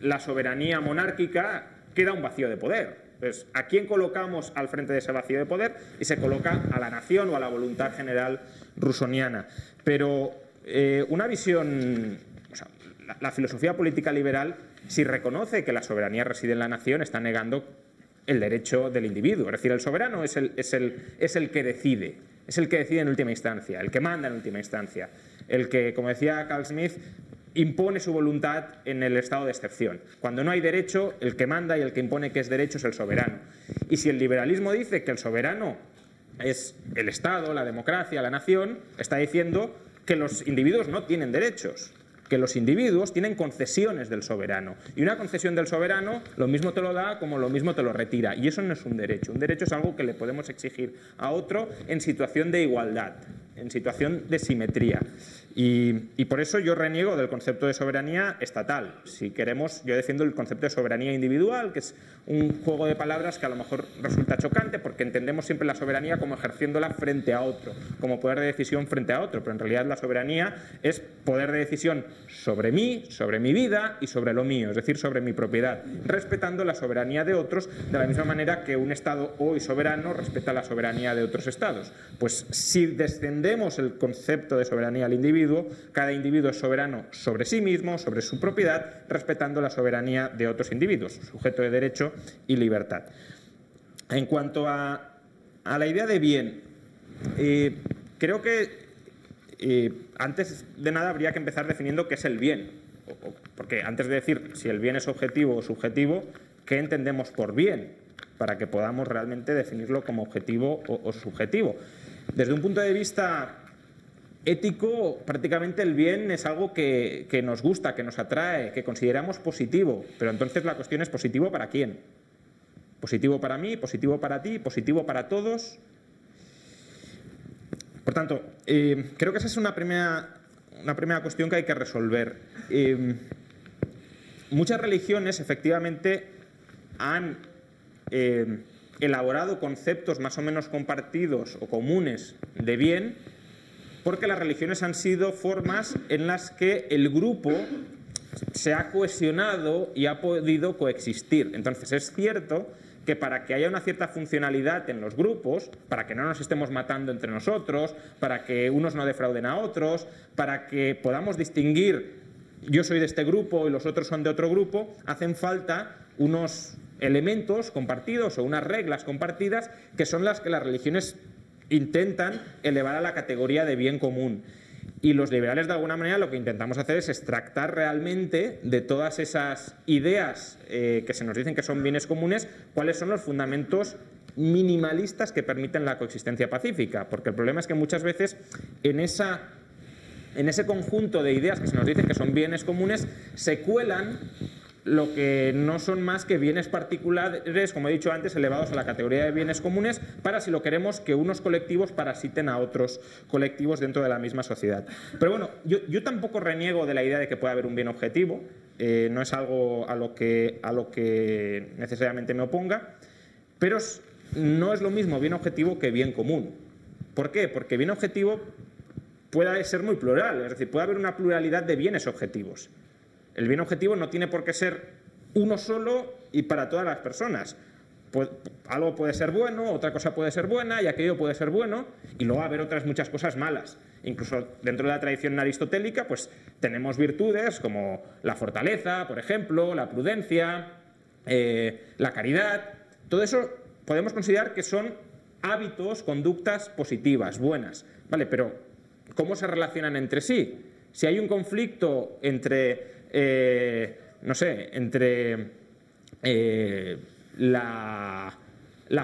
la soberanía monárquica queda un vacío de poder. Entonces, ¿a quién colocamos al frente de ese vacío de poder? Y se coloca a la nación o a la voluntad general rusoniana. Pero eh, una visión, la, filosofía política liberal, si reconoce que la soberanía reside en la nación, está negando el derecho del individuo. Es decir, el soberano es el, es el, es el que decide, es el que decide en última instancia, el que manda en última instancia, el que, como decía Carl Smith, impone su voluntad en el estado de excepción. Cuando no hay derecho, el que manda y el que impone que es derecho es el soberano. Y si el liberalismo dice que el soberano es el Estado, la democracia, la nación, está diciendo que los individuos no tienen derechos, que los individuos tienen concesiones del soberano. Y una concesión del soberano lo mismo te lo da como lo mismo te lo retira. Y eso no es un derecho. Un derecho es algo que le podemos exigir a otro en situación de igualdad, en situación de simetría. Y, por eso yo reniego del concepto de soberanía estatal. Si queremos, yo defiendo el concepto de soberanía individual, que es un juego de palabras que a lo mejor resulta chocante porque entendemos siempre la soberanía como ejerciéndola frente a otro, como poder de decisión frente a otro, pero en realidad la soberanía es poder de decisión sobre mí, sobre mi vida y sobre lo mío, es decir, sobre mi propiedad, respetando la soberanía de otros de la misma manera que un Estado hoy soberano respeta la soberanía de otros Estados. Pues si descendemos el concepto de soberanía al individuo, cada individuo es soberano sobre sí mismo, sobre su propiedad, respetando la soberanía de otros individuos, sujeto de derecho y libertad. En cuanto a, la idea de bien, eh, creo que eh, antes de nada habría que empezar definiendo qué es el bien. Porque antes de decir si el bien es objetivo o subjetivo, ¿qué entendemos por bien? Para que podamos realmente definirlo como objetivo o, subjetivo. Desde un punto de vista ético, prácticamente el bien es algo que, que, nos gusta, que nos atrae, que consideramos positivo. Pero entonces la cuestión es positivo para quién. Positivo para mí, positivo para ti, positivo para todos. Por tanto, eh, creo que esa es una primera, una primera cuestión que hay que resolver. Eh, muchas religiones efectivamente han eh, elaborado conceptos más o menos compartidos o comunes de bien, porque las religiones han sido formas en las que el grupo se ha cohesionado y ha podido coexistir. Entonces es cierto que para que haya una cierta funcionalidad en los grupos, para que no nos estemos matando entre nosotros, para que unos no defrauden a otros, para que podamos distinguir yo soy de este grupo y los otros son de otro grupo, hacen falta unos elementos compartidos o unas reglas compartidas que son las que las religiones intentan elevar a la categoría de bien común. Y los liberales, de alguna manera, lo que intentamos hacer es extractar realmente de todas esas ideas eh, que se nos dicen que son bienes comunes, cuáles son los fundamentos minimalistas que permiten la coexistencia pacífica. Porque el problema es que muchas veces en esa en ese conjunto de ideas que se nos dicen que son bienes comunes, se cuelan lo que no son más que bienes particulares, como he dicho antes, elevados a la categoría de bienes comunes, para si lo queremos que unos colectivos parasiten a otros colectivos dentro de la misma sociedad. Pero bueno, yo, tampoco reniego de la idea de que pueda haber un bien objetivo, eh, no es algo a lo, que, a lo que necesariamente me oponga, pero no es lo mismo bien objetivo que bien común. ¿Por qué? Porque bien objetivo puede ser muy plural, es decir, puede haber una pluralidad de bienes objetivos. El bien objetivo no tiene por qué ser uno solo y para todas las personas. algo puede ser bueno, otra cosa puede ser buena y aquello puede ser bueno y luego a haber otras muchas cosas malas. Incluso dentro de la tradición aristotélica pues tenemos virtudes como la fortaleza, por ejemplo, la prudencia, eh, la caridad. Todo eso podemos considerar que son hábitos, conductas positivas, buenas. ¿Vale? Pero ¿cómo se relacionan entre sí? Si hay un conflicto entre eh, no sé, entre eh, la,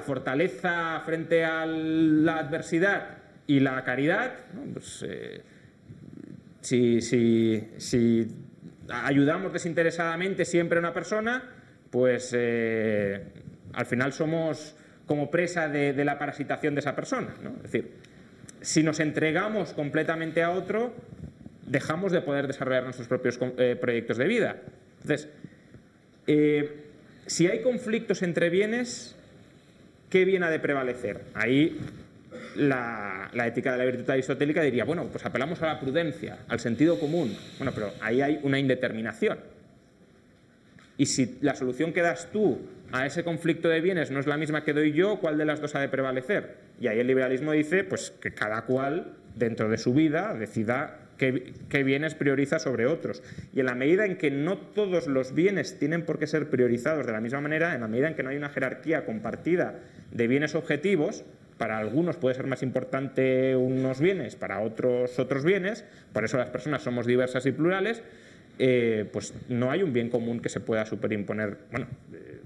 fortaleza frente a la adversidad y la caridad, pues, eh, si, ayudamos desinteresadamente siempre a una persona, pues al final somos como presa de, la parasitación de esa persona. Es decir, si nos entregamos completamente a otro, dejamos de poder desarrollar nuestros propios eh, proyectos de vida. Entonces, eh, si hay conflictos entre bienes, ¿qué viene a de prevalecer? Ahí la, la, ética de la virtud aristotélica diría, bueno, pues apelamos a la prudencia, al sentido común. Bueno, pero ahí hay una indeterminación. Y si la solución que das tú a ese conflicto de bienes no es la misma que doy yo, ¿cuál de las dos ha de prevalecer? Y ahí el liberalismo dice pues, que cada cual, dentro de su vida, decida qué, bienes prioriza sobre otros. Y en la medida en que no todos los bienes tienen por qué ser priorizados de la misma manera, en la medida en que no hay una jerarquía compartida de bienes objetivos, para algunos puede ser más importante unos bienes, para otros otros bienes, por eso las personas somos diversas y plurales, eh, pues no hay un bien común que se pueda superimponer, bueno, eh,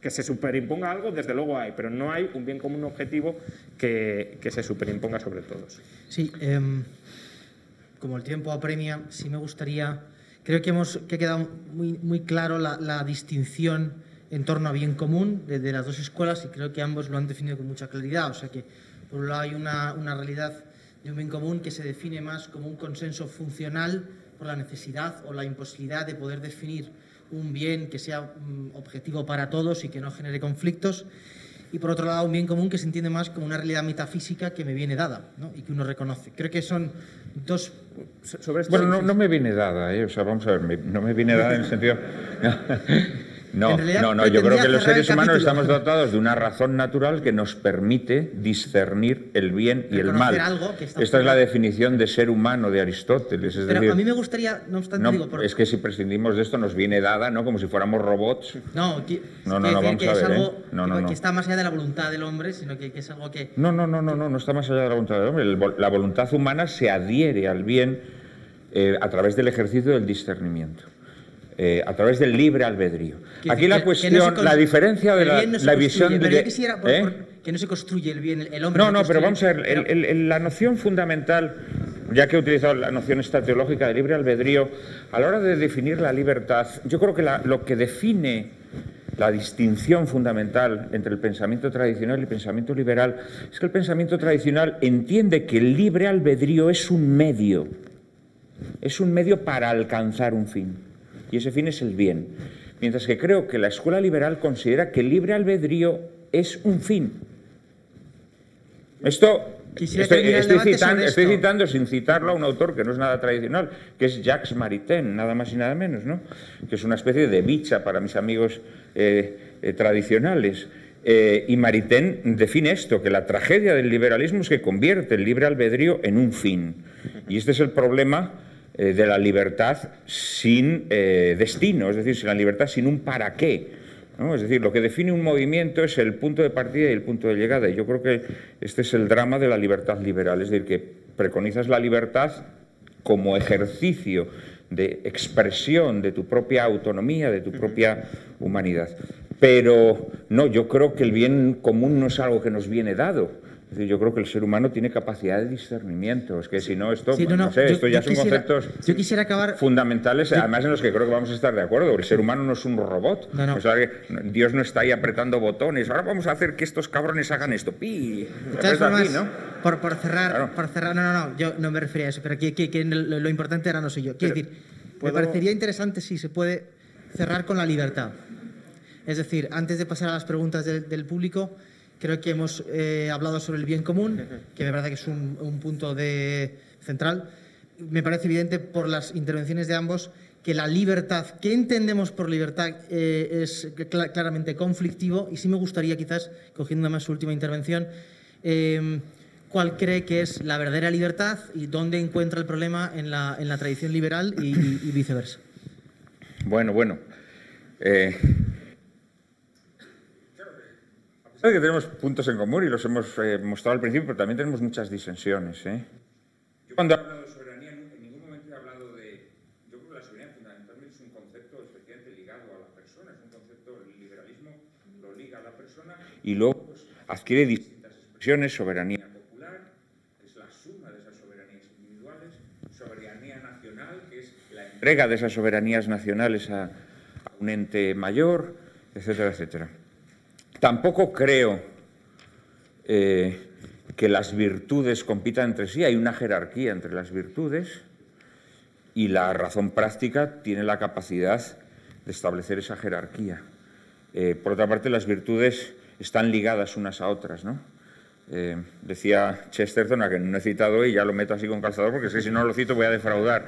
que se superimponga algo, desde luego hay, pero no hay un bien común objetivo que, se superimponga sobre todos.
Sí, em, como el tiempo apremia, sí me gustaría, creo que hemos que ha quedado muy, muy claro la, distinción en torno a bien común de, las dos escuelas y creo que ambos lo han definido con mucha claridad. O sea que, por un lado, hay una, una realidad de un bien común que se define más como un consenso funcional por la necesidad o la imposibilidad de poder definir un bien que sea mm, objetivo para todos y que no genere conflictos y por otro lado un bien común que se entiende más como una realidad metafísica que me viene dada y que uno reconoce. Creo que son dos...
Sobre bueno, no, me viene dada, ¿eh? o sea, vamos a ver, no me viene dada en el sentido... No,
realidad,
no, no, yo creo que los seres humanos estamos dotados de una razón natural que nos permite discernir el bien y el mal.
Algo que
Esta es la definición de ser humano de Aristóteles. Es
Pero
decir,
a mí me gustaría, no obstante,
no,
digo, por-
es que si prescindimos de esto nos viene dada, ¿no? Como si fuéramos robots.
No, qui-
No, no, no, vamos
que
a ver,
algo
¿eh? No, no,
que,
no.
que está más allá de la voluntad del hombre, sino que, que es algo que...
No, no, no, no, no, no está más allá de la voluntad del hombre. El la voluntad humana se adhiere al bien eh, a través del ejercicio del discernimiento, eh, a través del libre albedrío. Aquí la
no
cuestión, la diferencia de la,
no
visión de...
yo quisiera por-
¿eh?
por- que no se construye el bien, el hombre
No, no, pero vamos a ver, el-
pero-
el- el- la noción fundamental, ya que he utilizado la noción esta teológica de libre albedrío, a la hora de definir la libertad, yo creo que la- lo que define la distinción fundamental entre el pensamiento tradicional y el pensamiento liberal es que el pensamiento tradicional entiende que el libre albedrío es un medio, es un medio para alcanzar un fin, y ese fin es el bien. Mientras que creo que la escuela liberal considera que el libre albedrío es un fin. Esto estoy, estoy citando, estoy
esto.
citando sin citarlo a un autor que no es nada tradicional, que es Jacques Maritain, nada más y nada menos, ¿no? que es una especie de bicha para mis amigos eh, eh, tradicionales. Eh, y Maritain define esto, que la tragedia del liberalismo es que convierte el libre albedrío en un fin. Y este es el problema eh, de la libertad sin eh, destino, es decir, sin la libertad sin un para qué. ¿no? Es decir, lo que define un movimiento es el punto de partida y el punto de llegada. Y yo creo que este es el drama de la libertad liberal, es decir, que preconizas la libertad como ejercicio de expresión de tu propia autonomía, de tu propia humanidad. Pero no, yo creo que el bien común no es algo que nos viene dado. Es decir, yo creo que el ser humano tiene capacidad de discernimiento. Es que si no, esto,
Sí, no,
no,
no,
sé,
yo-
esto ya
yo
son
quisiera-
conceptos
yo quisiera acabar-
fundamentales, además en los que creo que vamos a estar de acuerdo. El ser humano no es un robot.
No.
O sea, que Dios no está ahí apretando botones. Ahora vamos a hacer que estos cabrones hagan esto. ¡Pi! Aquí,
formas,
¿no?
por, por cerrar,
Claro.
por cerrar, no, no, no, yo no me refería a eso, pero que, que- que lo, lo importante ahora no soy yo. Quiero decir,
¿puedo-
me parecería interesante si se puede cerrar con la libertad. Es decir, antes de pasar a las preguntas del, del público, creo que hemos eh, hablado sobre el bien común, que me parece que es un, un punto de, central. Me parece evidente por las intervenciones de ambos que la libertad, ¿qué entendemos por libertad? eh, es cla- claramente conflictivo y sí me gustaría quizás, cogiendo más su última intervención, eh, ¿cuál cree que es la verdadera libertad y dónde encuentra el problema en la, en la tradición liberal y, y- y viceversa?
Bueno, bueno. Eh, de que tenemos puntos en común y los hemos eh, mostrado al principio, pero también tenemos muchas disensiones. ¿eh? Yo cuando he hablado de soberanía, en en ningún momento he hablado de... Yo creo que la soberanía fundamentalmente es un concepto especialmente ligado a la persona, es un concepto, el liberalismo lo liga a la persona y luego pues, adquiere distintas expresiones, soberanía popular, que es la suma de esas soberanías individuales, soberanía nacional, que es la entrega de esas soberanías nacionales a, a un ente mayor, etcétera, etcétera. Tampoco creo eh, que las virtudes compitan entre sí, hay una jerarquía entre las virtudes y la razón práctica tiene la capacidad de establecer esa jerarquía. Eh, por otra parte, las virtudes están ligadas unas a otras, ¿no? Eh, decía Chesterton, a que no he citado y ya lo meto así con calzador, porque es que si no lo cito voy a defraudar.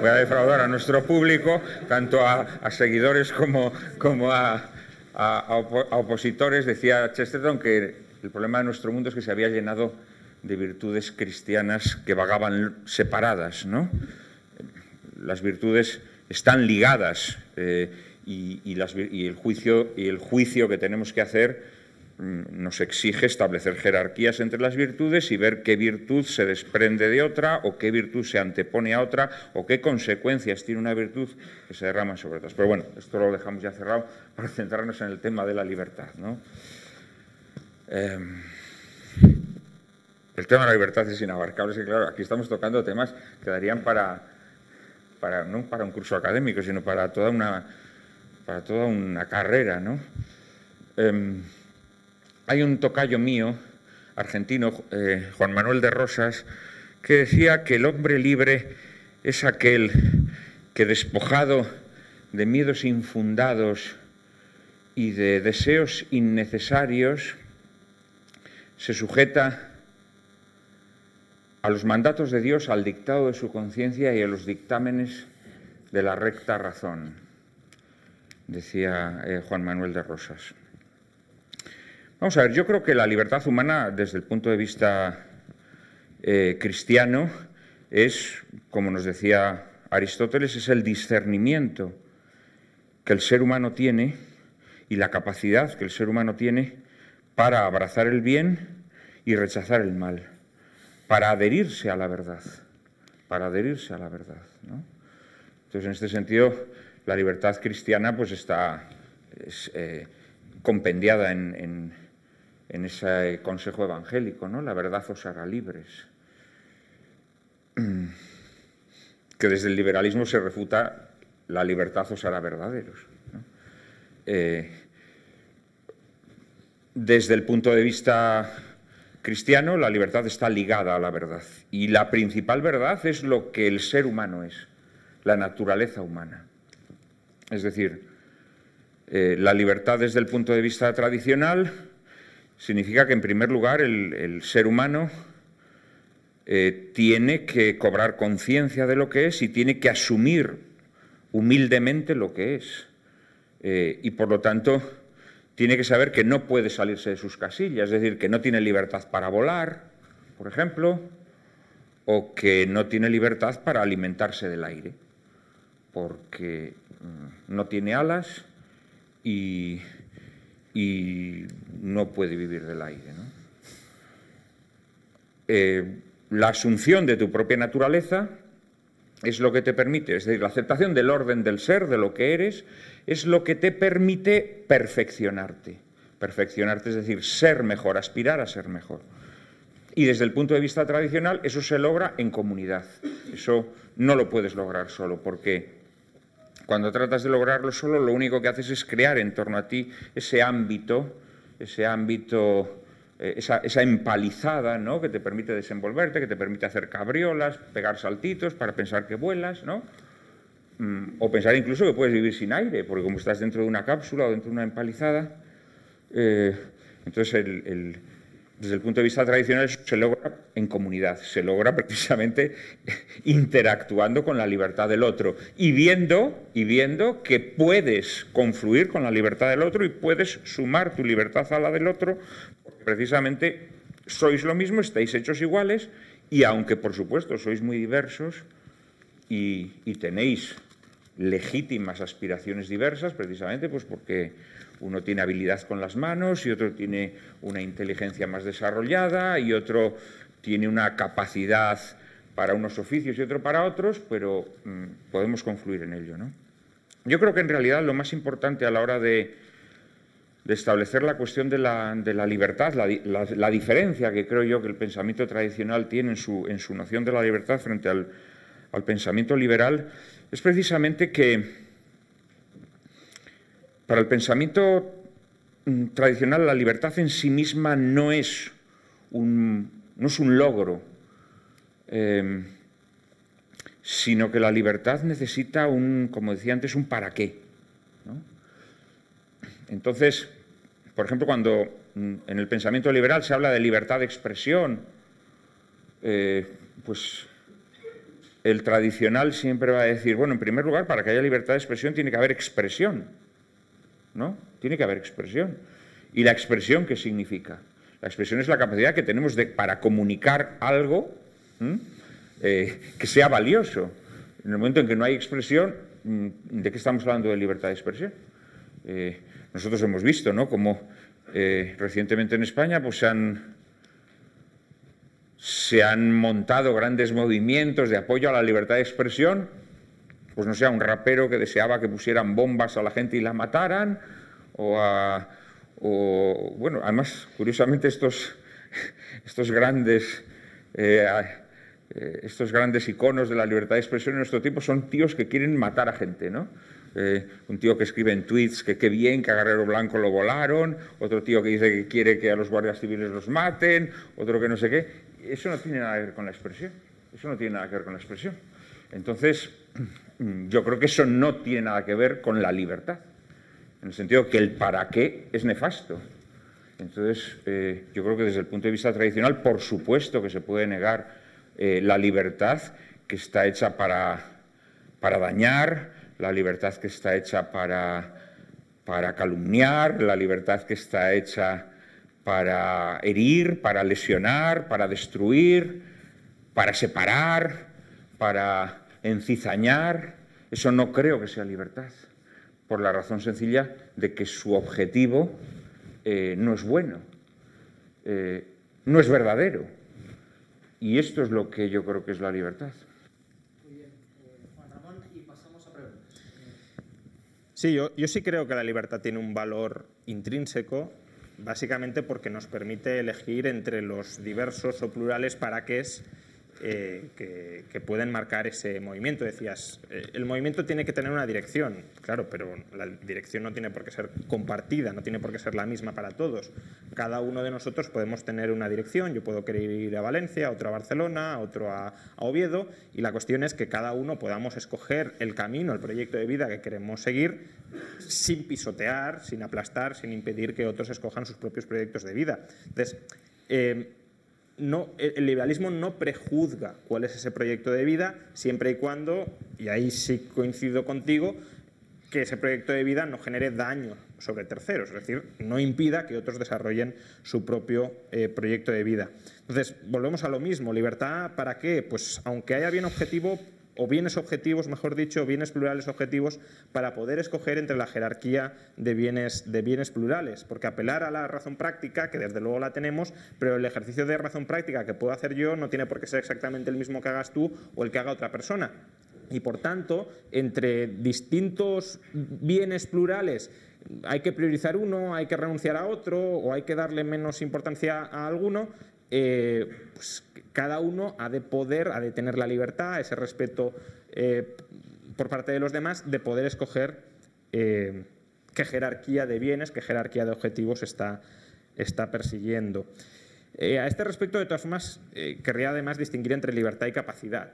Voy a defraudar a nuestro público, tanto a, a seguidores como, como a, a- a opo- a opositores. Decía Chesterton que el problema de nuestro mundo es que se había llenado de virtudes cristianas que vagaban separadas, ¿no? las virtudes están ligadas eh, y, el juicio, que tenemos que hacer nos exige establecer jerarquías entre las virtudes y ver qué virtud se desprende de otra o qué virtud se antepone a otra o qué consecuencias tiene una virtud que se derrama sobre otras. Pero bueno, esto lo dejamos ya cerrado para centrarnos en el tema de la libertad. ¿no? Em, el tema de la libertad es inabarcable, es claro, aquí estamos tocando temas que darían para, para no para un curso académico, sino para toda una, para toda una carrera, ¿no? Em, hay un tocayo mío, argentino, eh, Juan Manuel de Rosas, que decía que el hombre libre es aquel que despojado de miedos infundados y de deseos innecesarios, se sujeta a los mandatos de Dios, al dictado de su conciencia y a los dictámenes de la recta razón. decía eh, Juan Manuel de Rosas. Vamos a ver, yo creo que la libertad humana, desde el punto de vista eh, cristiano, es, como nos decía Aristóteles, es el discernimiento que el ser humano tiene y la capacidad que el ser humano tiene para abrazar el bien y rechazar el mal, para adherirse a la verdad, para adherirse a la verdad. Entonces, en este sentido, la libertad cristiana pues está eh, compendiada en, ese consejo evangélico, ¿no? La verdad os hará libres. Que desde el liberalismo se refuta la libertad os hará verdaderos. Eh, desde el punto de vista cristiano, la libertad está ligada a la verdad. Y la principal verdad es lo que el ser humano es, la naturaleza humana. Es decir, eh, la libertad desde el punto de vista tradicional significa que, en primer lugar, el, ser humano eh, tiene que cobrar conciencia de lo que es y tiene que asumir humildemente lo que es. Eh, y, por lo tanto, tiene que saber que no puede salirse de sus casillas, es decir, que no tiene libertad para volar, por ejemplo, o que no tiene libertad para alimentarse del aire, porque mm, no tiene alas y, no puede vivir del aire. Eh, la asunción de tu propia naturaleza es lo que te permite, es decir, la aceptación del orden del ser, de lo que eres, es lo que te permite perfeccionarte. Perfeccionarte es decir, ser mejor, aspirar a ser mejor. Y desde el punto de vista tradicional, eso se logra en comunidad. Eso no lo puedes lograr solo, porque cuando tratas de lograrlo solo, lo único que haces es crear en torno a ti ese ámbito, ese ámbito, eh, esa, empalizada, ¿no? Que te permite desenvolverte, que te permite hacer cabriolas, pegar saltitos para pensar que vuelas, ¿no? Mm, o pensar incluso que puedes vivir sin aire, porque como estás dentro de una cápsula o dentro de una empalizada, eh, entonces el desde el punto de vista tradicional se logra en comunidad, se logra precisamente interactuando con la libertad del otro y viendo, y viendo que puedes confluir con la libertad del otro y puedes sumar tu libertad a la del otro, porque precisamente sois lo mismo, estáis hechos iguales y aunque por supuesto sois muy diversos y, y tenéis legítimas aspiraciones diversas, precisamente pues porque uno tiene habilidad con las manos y otro tiene una inteligencia más desarrollada y otro tiene una capacidad para unos oficios y otro para otros, pero mm, podemos confluir en ello. ¿no? Yo creo que en realidad lo más importante a la hora de, establecer la cuestión de la, libertad, la, diferencia que creo yo que el pensamiento tradicional tiene en su, noción de la libertad frente al, al pensamiento liberal, es precisamente que para el pensamiento mm, tradicional, la libertad en sí misma no es un, no es un logro, em, sino que la libertad necesita un, como decía antes, un para qué. Entonces, por ejemplo, cuando mm, en el pensamiento liberal se habla de libertad de expresión, eh, pues el tradicional siempre va a decir, bueno, en primer lugar, para que haya libertad de expresión tiene que haber expresión. ¿No? Tiene que haber expresión. ¿Y la expresión qué significa? La expresión es la capacidad que tenemos de, para comunicar algo eh, que sea valioso. En el momento en que no hay expresión, mm, ¿de qué estamos hablando de libertad de expresión? Eh, nosotros hemos visto, ¿no? Como eh, recientemente en España pues, se han, se han montado grandes movimientos de apoyo a la libertad de expresión pues no sea un rapero que deseaba que pusieran bombas a la gente y la mataran, o, a, bueno, además, curiosamente estos, estos grandes... Eh, eh, estos grandes iconos de la libertad de expresión en nuestro tiempo son tíos que quieren matar a gente, ¿no? Eh, un tío que escribe en tweets que qué bien que a Guerrero Blanco lo volaron, otro tío que dice que quiere que a los guardias civiles los maten, otro que no sé qué. Eso no tiene nada que ver con la expresión. Eso no tiene nada que ver con la expresión. Entonces, yo creo que eso no tiene nada que ver con la libertad, en el sentido que el para qué es nefasto. Entonces, eh, yo creo que desde el punto de vista tradicional, por supuesto que se puede negar eh, la libertad que está hecha para, para, dañar, la libertad que está hecha para, para calumniar, la libertad que está hecha para herir, para lesionar, para destruir, para separar, para encizañar. Eso no creo que sea libertad, por la razón sencilla de que su objetivo eh, no es bueno, eh, no es verdadero. Y esto es lo que yo creo que es la libertad. Muy bien.
Eh, Juan Ramón, y pasamos a preguntas. Sí, yo, yo sí creo que la libertad tiene un valor intrínseco básicamente porque nos permite elegir entre los diversos o plurales para qué es eh, que, pueden marcar ese movimiento. Decías, eh, el movimiento tiene que tener una dirección, claro, pero la dirección no tiene por qué ser compartida, no tiene por qué ser la misma para todos. Cada uno de nosotros podemos tener una dirección, yo puedo querer ir a Valencia, otro a Barcelona, otro a, a Oviedo, y la cuestión es que cada uno podamos escoger el camino, el proyecto de vida que queremos seguir, sin pisotear, sin aplastar, sin impedir que otros escojan sus propios proyectos de vida. Entonces, eh, no, el liberalismo no prejuzga cuál es ese proyecto de vida, siempre y cuando, y ahí sí coincido contigo, que ese proyecto de vida no genere daño sobre terceros, es decir, no impida que otros desarrollen su propio eh, proyecto de vida. Entonces, volvemos a lo mismo, libertad para qué? Pues aunque haya bien objetivo, o bienes objetivos, mejor dicho, bienes plurales objetivos, para poder escoger entre la jerarquía de bienes, de bienes plurales. Porque apelar a la razón práctica, que desde luego la tenemos, pero el ejercicio de razón práctica que puedo hacer yo no tiene por qué ser exactamente el mismo que hagas tú o el que haga otra persona. Y por tanto, entre distintos bienes plurales hay que priorizar uno, hay que renunciar a otro o hay que darle menos importancia a alguno, eh, pues cada uno ha de poder, ha de tener la libertad, ese respeto eh, por parte de los demás, de poder escoger eh, qué jerarquía de bienes, qué jerarquía de objetivos está, está persiguiendo. a este respecto, de todas formas, querría además distinguir entre libertad y capacidad,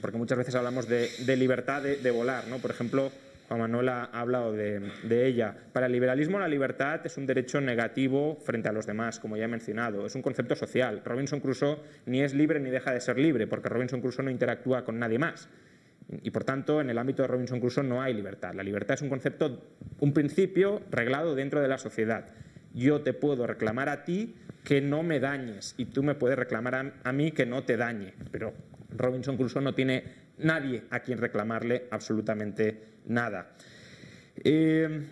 porque muchas veces hablamos de, libertad de, de volar. ¿no? Por ejemplo, Juan ha hablado de, ella. Para el liberalismo la libertad es un derecho negativo frente a los demás, como ya he mencionado. Es un concepto social. Robinson Crusoe ni es libre ni deja de ser libre, porque Robinson Crusoe no interactúa con nadie más. Y por tanto, en el ámbito de Robinson Crusoe no hay libertad. La libertad es un concepto, un principio reglado dentro de la sociedad. Yo te puedo reclamar a ti que no me dañes y tú me puedes reclamar a, mí que no te dañe. Pero Robinson Crusoe no tiene nadie a quien reclamarle absolutamente nada. Eh,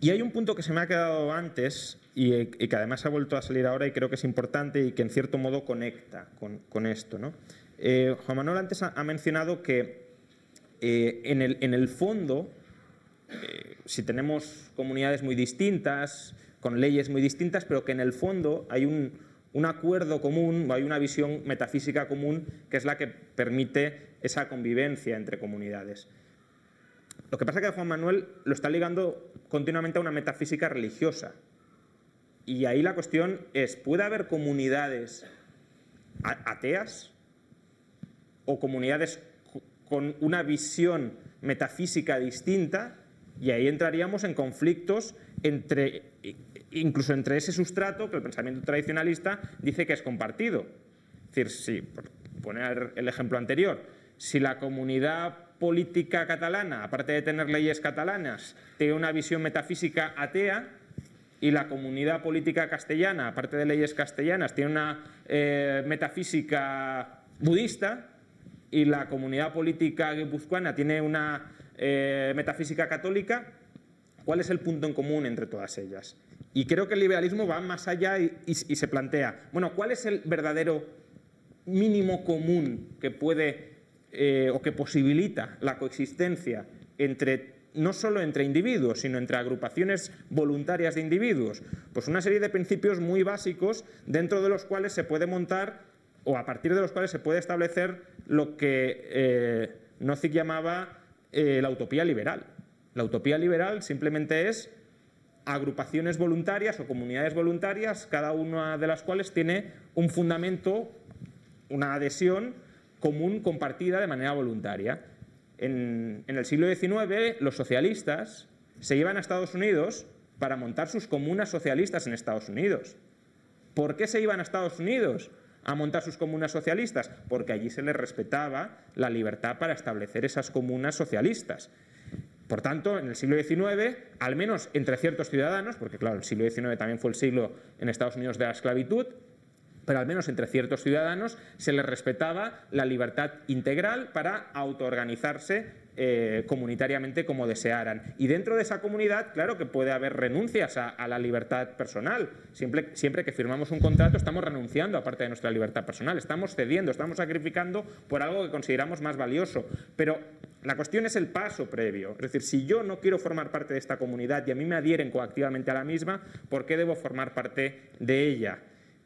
y hay un punto que se me ha quedado antes y, que además ha vuelto a salir ahora y creo que es importante y que en cierto modo conecta con, esto. ¿no? Eh, Juan Manuel antes ha, mencionado que eh, en, el, fondo, si tenemos comunidades muy distintas, con leyes muy distintas, pero que en el fondo hay un, un acuerdo común hay una visión metafísica común que es la que permite esa convivencia entre comunidades. Lo que pasa es que Juan Manuel lo está ligando continuamente a una metafísica religiosa. Y ahí la cuestión es, ¿puede haber comunidades ateas o comunidades con una visión metafísica distinta? Y ahí entraríamos en conflictos entre, incluso entre ese sustrato que el pensamiento tradicionalista dice que es compartido. Es decir, si, por poner el ejemplo anterior, si la comunidad política catalana, aparte de tener leyes catalanas, tiene una visión metafísica atea y la comunidad política castellana, aparte de leyes castellanas, tiene una eh, metafísica budista y la comunidad política guipuzcoana tiene una eh, metafísica católica, ¿cuál es el punto en común entre todas ellas? Y creo que el liberalismo va más allá y se plantea, bueno, ¿cuál es el verdadero mínimo común que puede eh, o que posibilita la coexistencia entre no solo entre individuos, sino entre agrupaciones voluntarias de individuos, pues una serie de principios muy básicos dentro de los cuales se puede montar o a partir de los cuales se puede establecer lo que eh, Nozick llamaba eh, la utopía liberal. La utopía liberal simplemente es agrupaciones voluntarias o comunidades voluntarias, cada una de las cuales tiene un fundamento, una adhesión común compartida de manera voluntaria. En, el siglo XIX los socialistas se iban a Estados Unidos para montar sus comunas socialistas en Estados Unidos. ¿Por qué se iban a Estados Unidos a montar sus comunas socialistas? Porque allí se les respetaba la libertad para establecer esas comunas socialistas. Por tanto, en el siglo XIX, al menos entre ciertos ciudadanos, porque claro, el siglo XIX también fue el siglo en Estados Unidos de la esclavitud, pero al menos entre ciertos ciudadanos se les respetaba la libertad integral para autoorganizarse eh, comunitariamente como desearan. Y dentro de esa comunidad, claro que puede haber renuncias a, la libertad personal. Siempre, siempre que firmamos un contrato estamos renunciando a parte de nuestra libertad personal, estamos cediendo, estamos sacrificando por algo que consideramos más valioso. Pero la cuestión es el paso previo. Es decir, si yo no quiero formar parte de esta comunidad y a mí me adhieren coactivamente a la misma, ¿por qué debo formar parte de ella?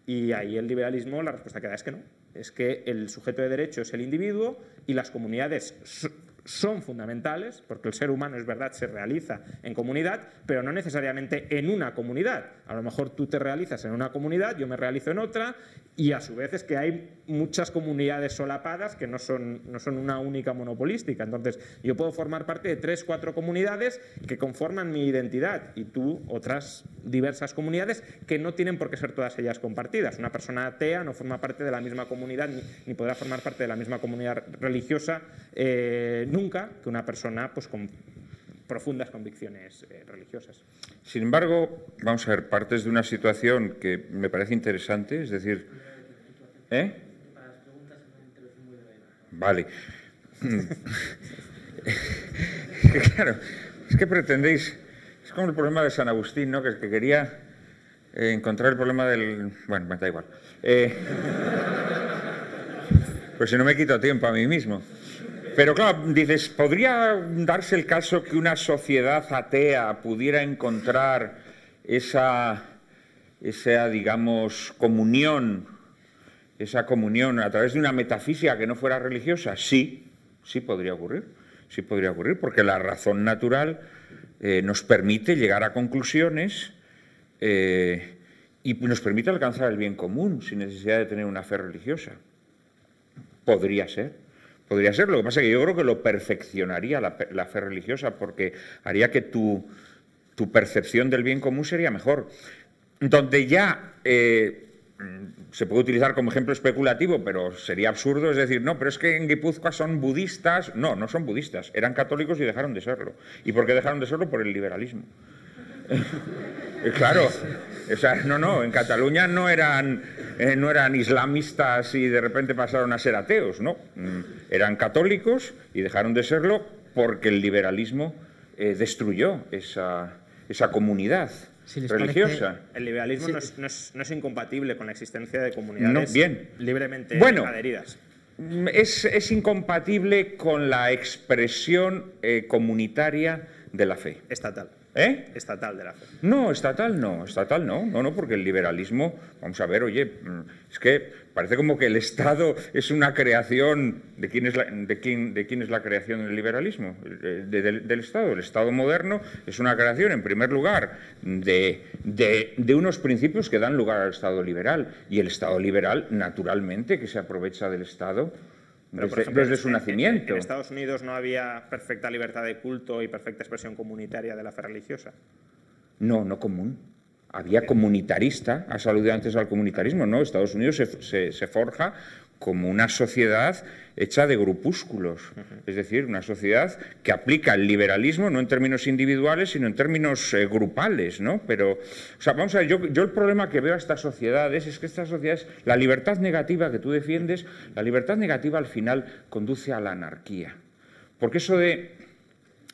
Y ahí el liberalismo, la respuesta que da es que no. Es que el sujeto de derecho es el individuo y las comunidades son fundamentales, porque el ser humano es verdad, se realiza en comunidad, pero no necesariamente en una comunidad. A lo mejor tú te realizas en una comunidad, yo me realizo en otra, y a su vez es que hay muchas comunidades solapadas que no son, no son una única monopolística. Entonces, yo puedo formar parte de tres, cuatro comunidades que conforman mi identidad, y tú otras diversas comunidades que no tienen por qué ser todas ellas compartidas. Una persona atea no forma parte de la misma comunidad, ni, podrá formar parte de la misma comunidad religiosa. Eh, nunca que una persona pues, con profundas convicciones eh, religiosas.
Sin embargo, vamos a ver, partes de una situación que me parece interesante, es decir... ¿Eh? Vale. claro, es que pretendéis... Es como el problema de San Agustín, ¿no? Que, que quería eh, encontrar el problema del... Bueno, me da igual. Eh, pues si no me quito tiempo a mí mismo. Pero claro, dices, ¿podría darse el caso que una sociedad atea pudiera encontrar esa, esa, digamos, comunión, esa comunión a través de una metafísica que no fuera religiosa? Sí, sí podría ocurrir, sí podría ocurrir, porque la razón natural eh, nos permite llegar a conclusiones eh, y nos permite alcanzar el bien común sin necesidad de tener una fe religiosa. Podría ser. Podría ser, lo que pasa es que yo creo que lo perfeccionaría la, fe religiosa porque haría que tu, percepción del bien común sería mejor. Donde ya eh, se puede utilizar como ejemplo especulativo, pero sería absurdo, es decir, no, pero es que en Guipúzcoa son budistas. No, no son budistas, eran católicos y dejaron de serlo. ¿Y por qué dejaron de serlo? Por el liberalismo. claro, o sea, no, no, en Cataluña no eran, eh, no eran islamistas y de repente pasaron a ser ateos, no. Mm, eran católicos y dejaron de serlo porque el liberalismo eh, destruyó esa, esa comunidad. religiosa.
El liberalismo no, es, incompatible con la existencia de comunidades
bien.
libremente
bueno,
adheridas.
Mm, es, es, incompatible con la expresión eh, comunitaria de la fe.
Estatal.
¿Eh?
Estatal de la fe.
No, estatal no, estatal no, no, no, porque el liberalismo, vamos a ver, oye, mm, es que parece como que el Estado es una creación, ¿de quién es la, de quién, de quién es la creación del liberalismo? del, Estado. El Estado moderno es una creación, en primer lugar, de, de unos principios que dan lugar al Estado liberal, y el Estado liberal, naturalmente, que se aprovecha del Estado desde, su nacimiento.
En, Estados Unidos no había perfecta libertad de culto y perfecta expresión comunitaria de la fe religiosa.
No, no común. Había comunitarista, ha saludado antes al comunitarismo, ¿no? Estados Unidos se forja como una sociedad hecha de grupúsculos, es decir, una sociedad que aplica el liberalismo no en términos individuales, sino en términos eh, grupales, ¿no? Pero, o sea, vamos a ver, yo, yo, el problema que veo a estas sociedades es que estas sociedades, la libertad negativa que tú defiendes, la libertad negativa al final conduce a la anarquía, porque eso de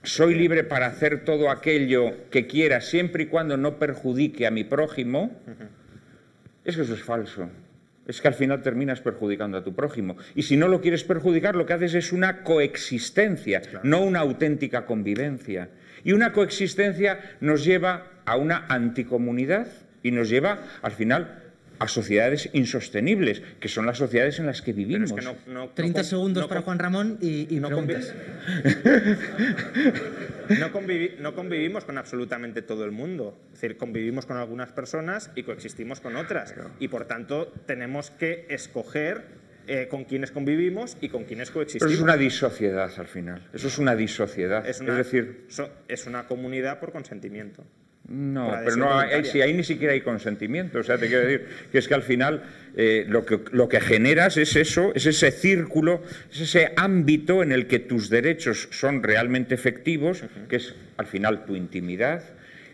soy libre para hacer todo aquello que quiera siempre y cuando no perjudique a mi prójimo, es que eso es falso es que al final terminas perjudicando a tu prójimo. Y si no lo quieres perjudicar, lo que haces es una coexistencia, no una auténtica convivencia. Y una coexistencia nos lleva a una anticomunidad y nos lleva al final a sociedades insostenibles, que son las sociedades en las que vivimos.
30 segundos para Juan Ramón y,
no preguntas. no, convivimos con absolutamente todo el mundo. Es decir, convivimos con algunas personas y coexistimos con otras. Y por tanto, tenemos que escoger eh, con quienes convivimos y con quienes coexistimos.
Pero es una disociedad al final. Eso es una disociedad. Es,
es
decir,
es una comunidad por consentimiento.
No, pero no, ahí, sí, ahí ni siquiera hay consentimiento. O sea, te quiero decir que es que al final eh, lo, que, lo que generas es eso, es ese círculo, es ese ámbito en el que tus derechos son realmente efectivos, que es al final tu intimidad.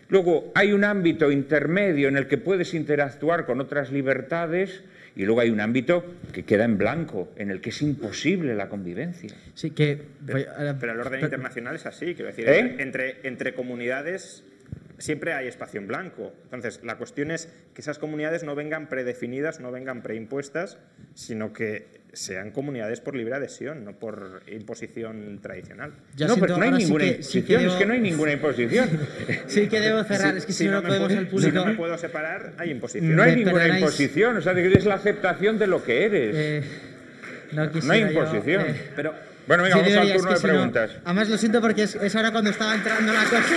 Luego hay un ámbito intermedio en el que puedes interactuar con otras libertades y luego hay un ámbito que queda en blanco, en el que es imposible la convivencia.
Sí, que...
Pero, el orden internacional es así, quiero decir, ¿Eh? entre, entre comunidades siempre hay espacio en blanco. Entonces, la cuestión es que esas comunidades no vengan predefinidas, no vengan preimpuestas, sino que sean comunidades por libre adhesión, no por imposición tradicional.
no, pero no hay ninguna imposición, es que no hay ninguna imposición.
sí que debo cerrar, es que si, no, podemos el público... Si
no me puedo separar, hay imposición.
No hay ninguna imposición, o sea, es la aceptación de lo que eres. Eh, no, hay imposición. Eh, pero, bueno, venga, vamos al turno de preguntas.
además lo siento porque es, es ahora cuando estaba entrando la cosa...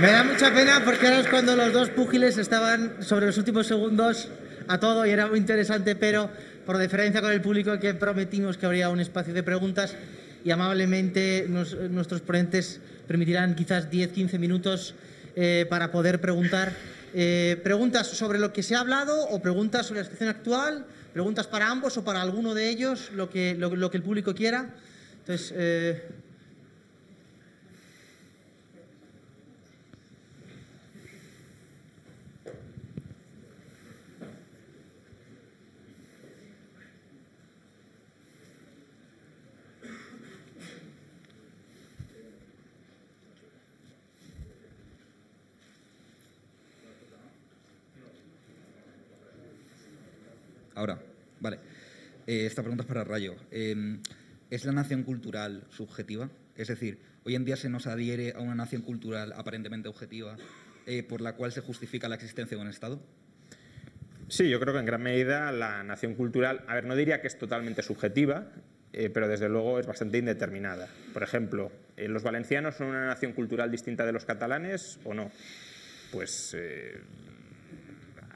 Me da mucha pena porque ahora es cuando los dos púgiles estaban sobre los últimos segundos a todo y era muy interesante, pero por diferencia con el público que prometimos que habría un espacio de preguntas y amablemente nuestros ponentes permitirán quizás 10-15 minutos eh, para poder preguntar. Eh, preguntas sobre lo que se ha hablado o preguntas sobre la situación actual, preguntas para ambos o para alguno de ellos, lo que, lo, que el público quiera. Entonces, eh,
Ahora, vale. Eh, esta pregunta es para Rayo. Em, ¿Es la nación cultural subjetiva? Es decir, hoy en día se nos adhiere a una nación cultural aparentemente objetiva eh, por la cual se justifica la existencia de un Estado.
Sí, yo creo que en gran medida la nación cultural, a ver, no diría que es totalmente subjetiva, eh, pero desde luego es bastante indeterminada. Por ejemplo, ¿los valencianos son una nación cultural distinta de los catalanes o no? Pues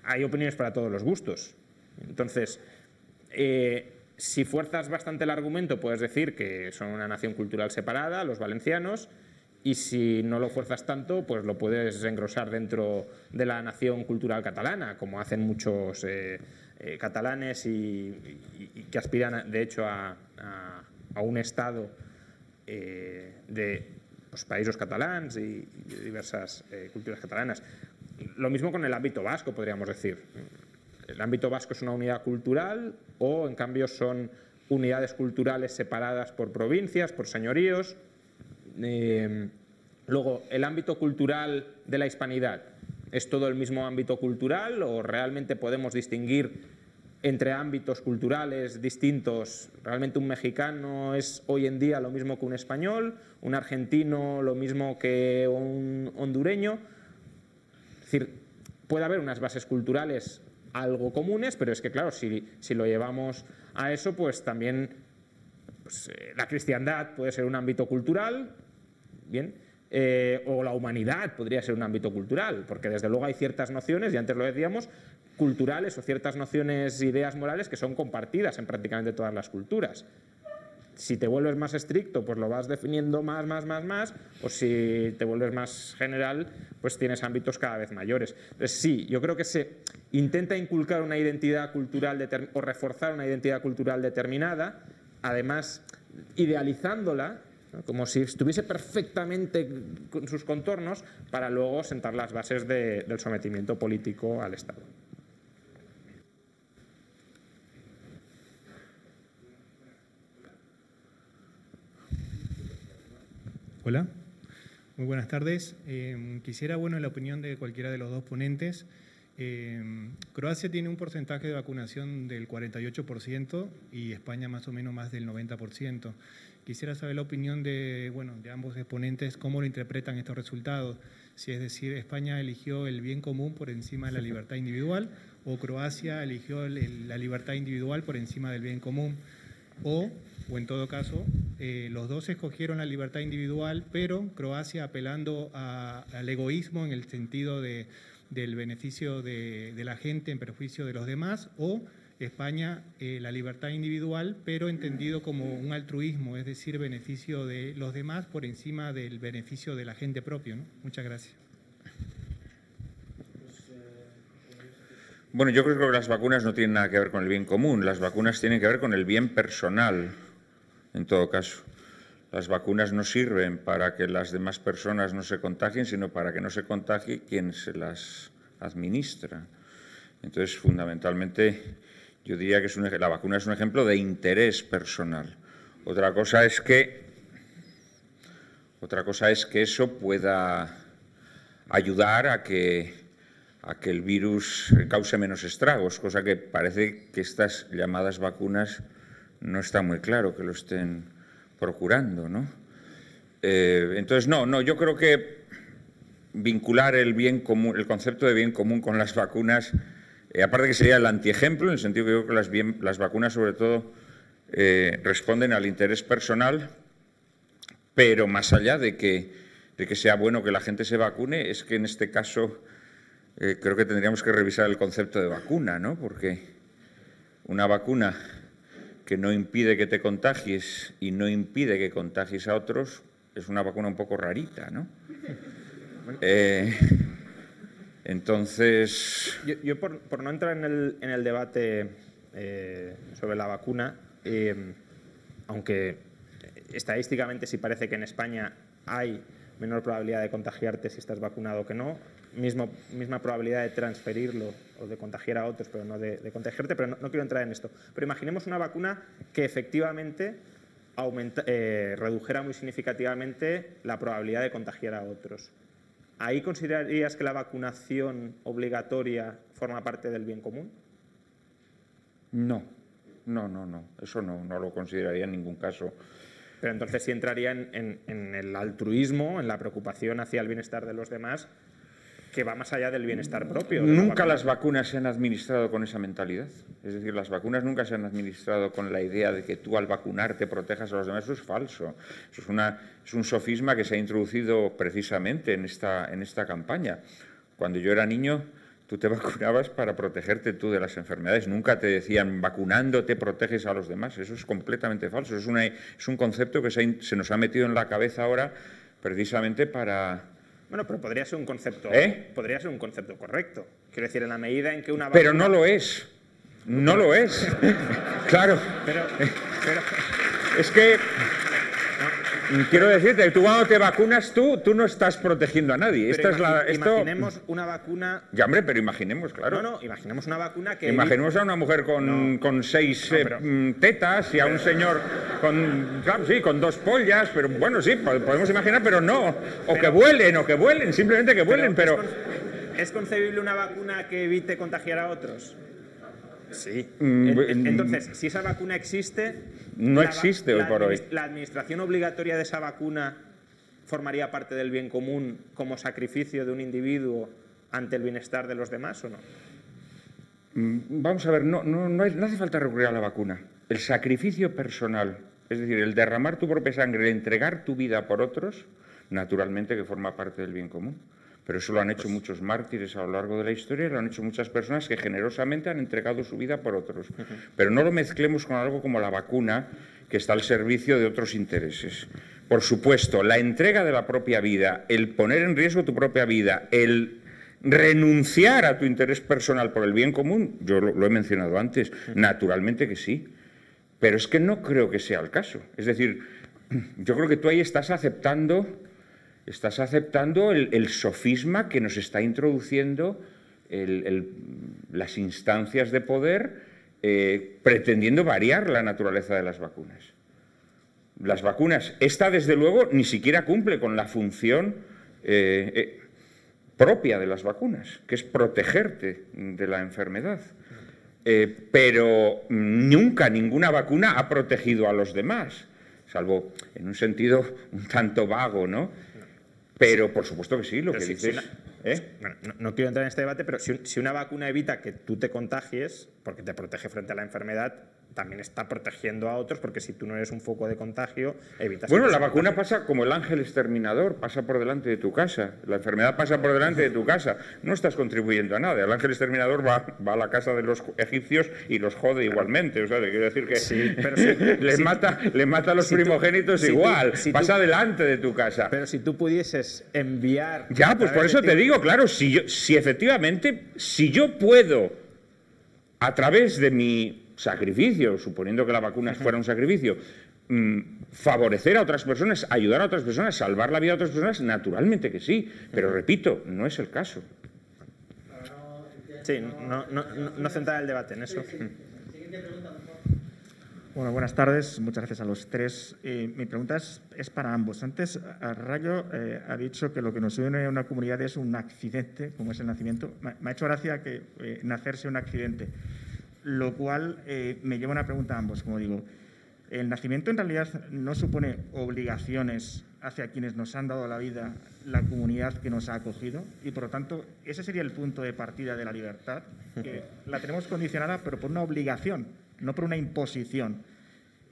hay opiniones para todos los gustos. Entonces, eh, si fuerzas bastante el argumento, puedes decir que son una nación cultural separada, los valencianos, y si no lo fuerzas tanto, pues lo puedes engrosar dentro de la nación cultural catalana, como hacen muchos eh, eh, catalanes y, que aspiran, de hecho, a, un Estado de los países catalanes y, de diversas culturas catalanas. Lo mismo con el ámbito vasco, podríamos decir el ámbito vasco es una unidad cultural o, en cambio, son unidades culturales separadas por provincias, por señoríos. Eh, luego, el ámbito cultural de la hispanidad, ¿es todo el mismo ámbito cultural o realmente podemos distinguir entre ámbitos culturales distintos? ¿Realmente un mexicano es hoy en día lo mismo que un español? ¿Un argentino lo mismo que un hondureño? Es decir, puede haber unas bases culturales algo comunes, pero es que, claro, si, lo llevamos a eso, pues también pues, eh, la cristiandad puede ser un ámbito cultural, ¿bien? Eh, o la humanidad podría ser un ámbito cultural, porque desde luego hay ciertas nociones, y antes lo decíamos, culturales o ciertas nociones, ideas morales que son compartidas en prácticamente todas las culturas. Si te vuelves más estricto, pues lo vas definiendo más, más, más, más, o si te vuelves más general, pues tienes ámbitos cada vez mayores. Entonces, sí, yo creo que se intenta inculcar una identidad cultural o reforzar una identidad cultural determinada, además idealizándola, como si estuviese perfectamente con sus contornos, para luego sentar las bases del sometimiento político al Estado.
Hola, muy buenas tardes. Eh, quisiera, bueno, la opinión de cualquiera de los dos ponentes. Eh, Croacia tiene un porcentaje de vacunación del 48% y España más o menos más del 90%. Quisiera saber la opinión de, bueno, de ambos exponentes, cómo lo interpretan estos resultados. Si es decir, España eligió el bien común por encima de la libertad individual o Croacia eligió la libertad individual por encima del bien común. O o en todo caso, eh, los dos escogieron la libertad individual, pero Croacia apelando al egoísmo en el sentido de, del beneficio de, la gente en perjuicio de los demás, o España eh, la libertad individual, pero entendido como un altruismo, es decir, beneficio de los demás por encima del beneficio de la gente propio. Muchas gracias.
Bueno, yo creo que las vacunas no tienen nada que ver con el bien común, las vacunas tienen que ver con el bien personal, en todo caso. Las vacunas no sirven para que las demás personas no se contagien, sino para que no se contagie quien se las administra. Entonces, fundamentalmente, yo diría que es la vacuna es un ejemplo de interés personal. Otra cosa es que otra cosa es que eso pueda ayudar a que a que el virus cause menos estragos, cosa que parece que estas llamadas vacunas no está muy claro que lo estén procurando, ¿no? Eh, entonces, no, no, yo creo que vincular el bien común, el concepto de bien común con las vacunas, eh, aparte que sería el antiejemplo, en el sentido que yo creo que las, las vacunas, sobre todo, eh, responden al interés personal, pero más allá de que, de que sea bueno que la gente se vacune, es que en este caso creo que tendríamos que revisar el concepto de vacuna, ¿no? Porque una vacuna que no impide que te contagies y no impide que contagies a otros es una vacuna un poco rarita, ¿no? Eh, entonces...
Yo, por, no entrar en el, debate eh, sobre la vacuna, aunque estadísticamente sí parece que en España hay menor probabilidad de contagiarte si estás vacunado que no, mismo, misma probabilidad de transferirlo o de contagiar a otros, pero no de, contagiarte, pero no, quiero entrar en esto. Pero imaginemos una vacuna que efectivamente eh, redujera muy significativamente la probabilidad de contagiar a otros. ¿Ahí considerarías que la vacunación obligatoria forma parte del bien común?
No, no, no, no. Eso no, no lo consideraría en ningún caso.
Pero entonces sí entraría en, en, el altruismo, en la preocupación hacia el bienestar de los demás, que va más allá del bienestar propio.
Nunca las vacunas se han administrado con esa mentalidad. Es decir, las vacunas nunca se han administrado con la idea de que tú al vacunarte protejas a los demás. Eso es falso. Eso es, una, es un sofisma que se ha introducido precisamente en esta, en esta campaña. Cuando yo era niño, tú te vacunabas para protegerte tú de las enfermedades. Nunca te decían vacunándote proteges a los demás. Eso es completamente falso. Es, una, es un concepto que se, se nos ha metido en la cabeza ahora precisamente para
bueno, pero podría ser un concepto,
¿Eh?
podría ser un concepto correcto. Quiero decir, en la medida en que una
Pero no lo es. No lo es. claro.
Pero,
es que Quiero decirte, tú cuando te vacunas tú, tú no estás protegiendo a nadie. Esta es la,
esto... Imaginemos una vacuna...
Ya, hombre, pero imaginemos, claro.
No, no, imaginemos una vacuna que...
Imaginemos a una mujer con, con seis eh, mm, tetas y a un señor con, claro, sí, con dos pollas, pero bueno, sí, podemos imaginar, pero no. O que vuelen, o que vuelen, simplemente que vuelen, pero...
¿Es concebible una vacuna que evite contagiar a otros?
Sí.
Mm, entonces, si esa vacuna existe...
No existe hoy por hoy.
¿La administración obligatoria de esa vacuna formaría parte del bien común como sacrificio de un individuo ante el bienestar de los demás o no?
Mm, vamos a ver, no, no, no, no hace falta recurrir a la vacuna. El sacrificio personal, es decir, el derramar tu propia sangre, el entregar tu vida por otros, naturalmente que forma parte del bien común. Pero eso lo han hecho muchos mártires a lo largo de la historia, lo han hecho muchas personas que generosamente han entregado su vida por otros. Pero no lo mezclemos con algo como la vacuna, que está al servicio de otros intereses. Por supuesto, la entrega de la propia vida, el poner en riesgo tu propia vida, el renunciar a tu interés personal por el bien común, yo lo, he mencionado antes, naturalmente que sí. Pero es que no creo que sea el caso. Es decir, yo creo que tú ahí estás aceptando estás aceptando el, sofisma que nos está introduciendo las instancias de poder eh, pretendiendo variar la naturaleza de las vacunas. Las vacunas, esta desde luego ni siquiera cumple con la función eh, eh, propia de las vacunas, que es protegerte de la enfermedad. pero nunca ninguna vacuna ha protegido a los demás, salvo en un sentido un tanto vago, ¿no? Pero por supuesto que sí, lo que dices.
¿Eh? no, quiero entrar en este debate, pero si, una vacuna evita que tú te contagies, porque te protege frente a la enfermedad, también está protegiendo a otros, porque si tú no eres un foco de contagio, evitas...
Bueno, la vacuna pasa como el ángel exterminador, pasa por delante de tu casa. La enfermedad pasa por delante de tu casa. No estás contribuyendo a nada. El ángel exterminador va, va a la casa de los egipcios y los jode igualmente. O sea, te quiero decir que
Sí, pero sí,
le,
si-
mata, le mata a los primogénitos
tú-
igual.
tú-
pasa delante de tu casa.
Pero si tú pudieses enviar...
Ya, pues por eso te
ti-
digo, claro, si, yo, si efectivamente, si yo puedo, a través de mi sacrificio, suponiendo que la vacuna fuera un sacrificio, mm, favorecer a otras personas, ayudar a otras personas, salvar la vida a otras personas, naturalmente que sí. Pero repito, no es el caso.
Sí, no, no, no, no centrar el debate en eso.
Bueno, buenas tardes. Muchas gracias a los tres. Eh, mi pregunta es, es para ambos. Antes, Rayo eh, ha dicho que lo que nos une a una comunidad es un accidente, como es el nacimiento. Me, me ha hecho gracia que eh, nacer sea un accidente, lo cual eh, me lleva a una pregunta a ambos, como digo. ¿El nacimiento en realidad no supone obligaciones hacia quienes nos han dado la vida, la comunidad que nos ha acogido? Y por lo tanto, ese sería el punto de partida de la libertad, que la tenemos condicionada, pero por una obligación, no por una imposición.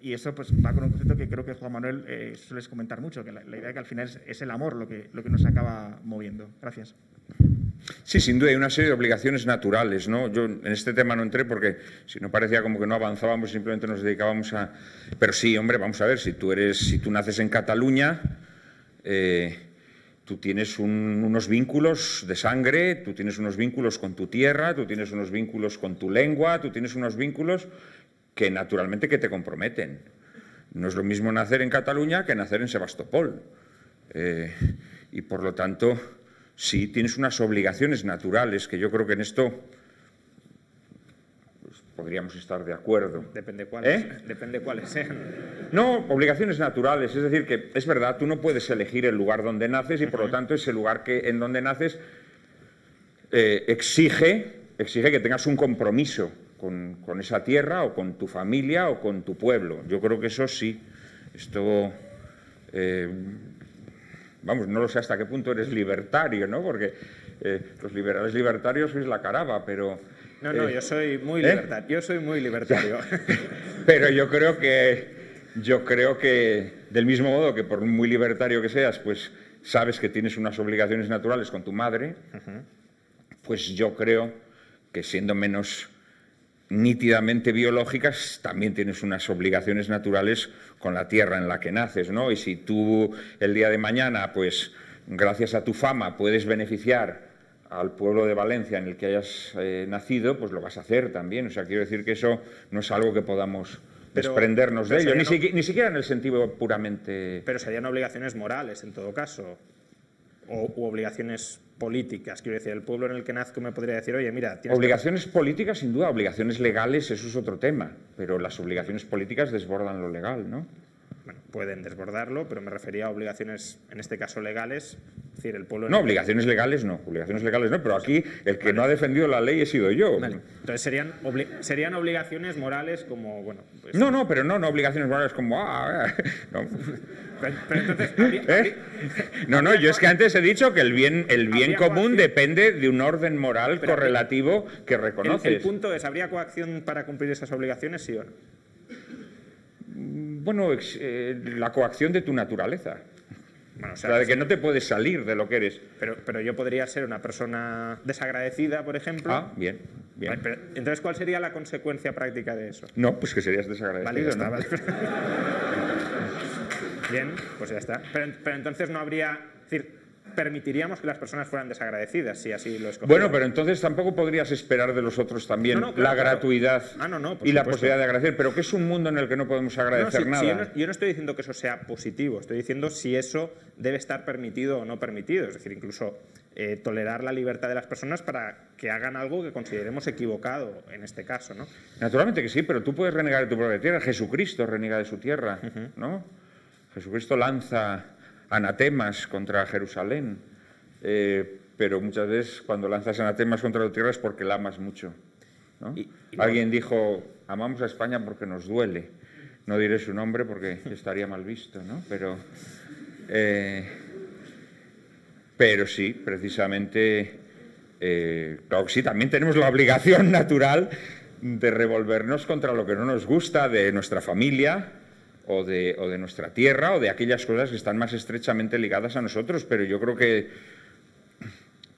Y eso pues, va con un concepto que creo que Juan Manuel eh, comentar mucho, que la, la idea que al final es, el amor lo que, lo que nos acaba moviendo. Gracias.
Sí, sin duda hay una serie de obligaciones naturales, ¿no? Yo en este tema no entré porque si no parecía como que no avanzábamos, simplemente nos dedicábamos a. Pero sí, hombre, vamos a ver, si tú eres, si tú naces en Cataluña, eh, tú tienes un- unos vínculos de sangre, tú tienes unos vínculos con tu tierra, tú tienes unos vínculos con tu lengua, tú tienes unos vínculos que naturalmente que te comprometen. No es lo mismo nacer en Cataluña que nacer en Sebastopol. Eh, y por lo tanto, sí, tienes unas obligaciones naturales que yo creo que en esto pues, podríamos estar de acuerdo.
Depende cuáles,
¿Eh?
depende cuáles sean.
No, obligaciones naturales, es decir, que es verdad, tú no puedes elegir el lugar donde naces y por lo tanto ese lugar que, en donde naces eh, exige, exige que tengas un compromiso con, con esa tierra o con tu familia o con tu pueblo. Yo creo que eso sí. Esto, eh, vamos, no lo sé hasta qué punto eres libertario, ¿no? Porque eh, los liberales libertarios sois la caraba, pero...
No, no,
eh,
yo soy muy
¿eh?
libertario. Yo soy muy libertario.
Pero yo creo que yo creo que del mismo modo que por muy libertario que seas, pues sabes que tienes unas obligaciones naturales con tu madre, pues yo creo que siendo menos nítidamente biológicas, también tienes unas obligaciones naturales con la tierra en la que naces, ¿no? Y si tú el día de mañana, pues gracias a tu fama puedes beneficiar al pueblo de Valencia en el que hayas eh, nacido, pues lo vas a hacer también. O sea, quiero decir que eso no es algo que podamos
Pero-
desprendernos de ello,
no-
ni siquiera en el sentido puramente...
Pero serían obligaciones morales, en todo caso. O u obligaciones políticas. Quiero decir, el pueblo en el que nazco me podría decir, oye, mira, tienes que-
Obligaciones políticas, sin duda, obligaciones legales, eso es otro tema, pero las obligaciones políticas desbordan lo legal, ¿no?
Bueno, pueden desbordarlo, pero me refería a obligaciones, en este caso legales. Es decir, el pueblo...
No,
el
obligaciones legales no, obligaciones legales no, pero aquí el que no ha defendido la ley he sido yo.
Vale. Entonces serían, obli- serían obligaciones morales como, bueno, pues...
No, no, pero no, no obligaciones morales como... ah, no.
Pero, pero entonces... habría-
¿Eh? No, no, yo es que antes he dicho que el bien, el bien común
coacción.
depende de un orden moral
Pero-
correlativo que
el,
reconoces.
el punto es, ¿habría coacción para cumplir esas obligaciones, sí o no?
Bueno, ex- eh, la coacción de tu naturaleza.
Bueno, o sea,
sea, de que no te puedes salir de lo que eres.
pero, pero yo podría ser una persona desagradecida, por ejemplo.
Ah, bien, bien.
Vale, pero, entonces, ¿cuál sería la consecuencia práctica de eso?
No, pues que serías desagradecido.
Vale, ya está,
¿no?
vale. Bien, pues ya está. Pero, pero entonces no habría... Es decir, permitiríamos que las personas fueran desagradecidas si así lo escogieran.
Bueno, pero entonces tampoco podrías esperar de los otros también
No, no, claro,
la
claro.
gratuidad
Ah,
y la posibilidad de agradecer, pero que es un mundo en el que no podemos agradecer nada.
yo, no, yo no estoy diciendo que eso sea positivo, estoy diciendo si eso debe estar permitido o no permitido. Es decir, incluso eh, tolerar la libertad de las personas para que hagan algo que consideremos equivocado en este caso, ¿no?
Naturalmente que sí, pero tú puedes renegar de tu propia tierra. Jesucristo reniega de su tierra, ¿no? Jesucristo lanza anatemas contra Jerusalén, eh, pero muchas veces cuando lanzas anatemas contra tu tierra es porque la amas mucho. ¿no?
Y- y
Alguien dijo, amamos a España porque nos duele. No diré su nombre porque estaría mal visto, ¿no? Pero, eh, pero sí, precisamente, eh, claro que sí, también tenemos la obligación natural de revolvernos contra lo que no nos gusta de nuestra familia o de, o de nuestra tierra o de aquellas cosas que están más estrechamente ligadas a nosotros. Pero yo creo que,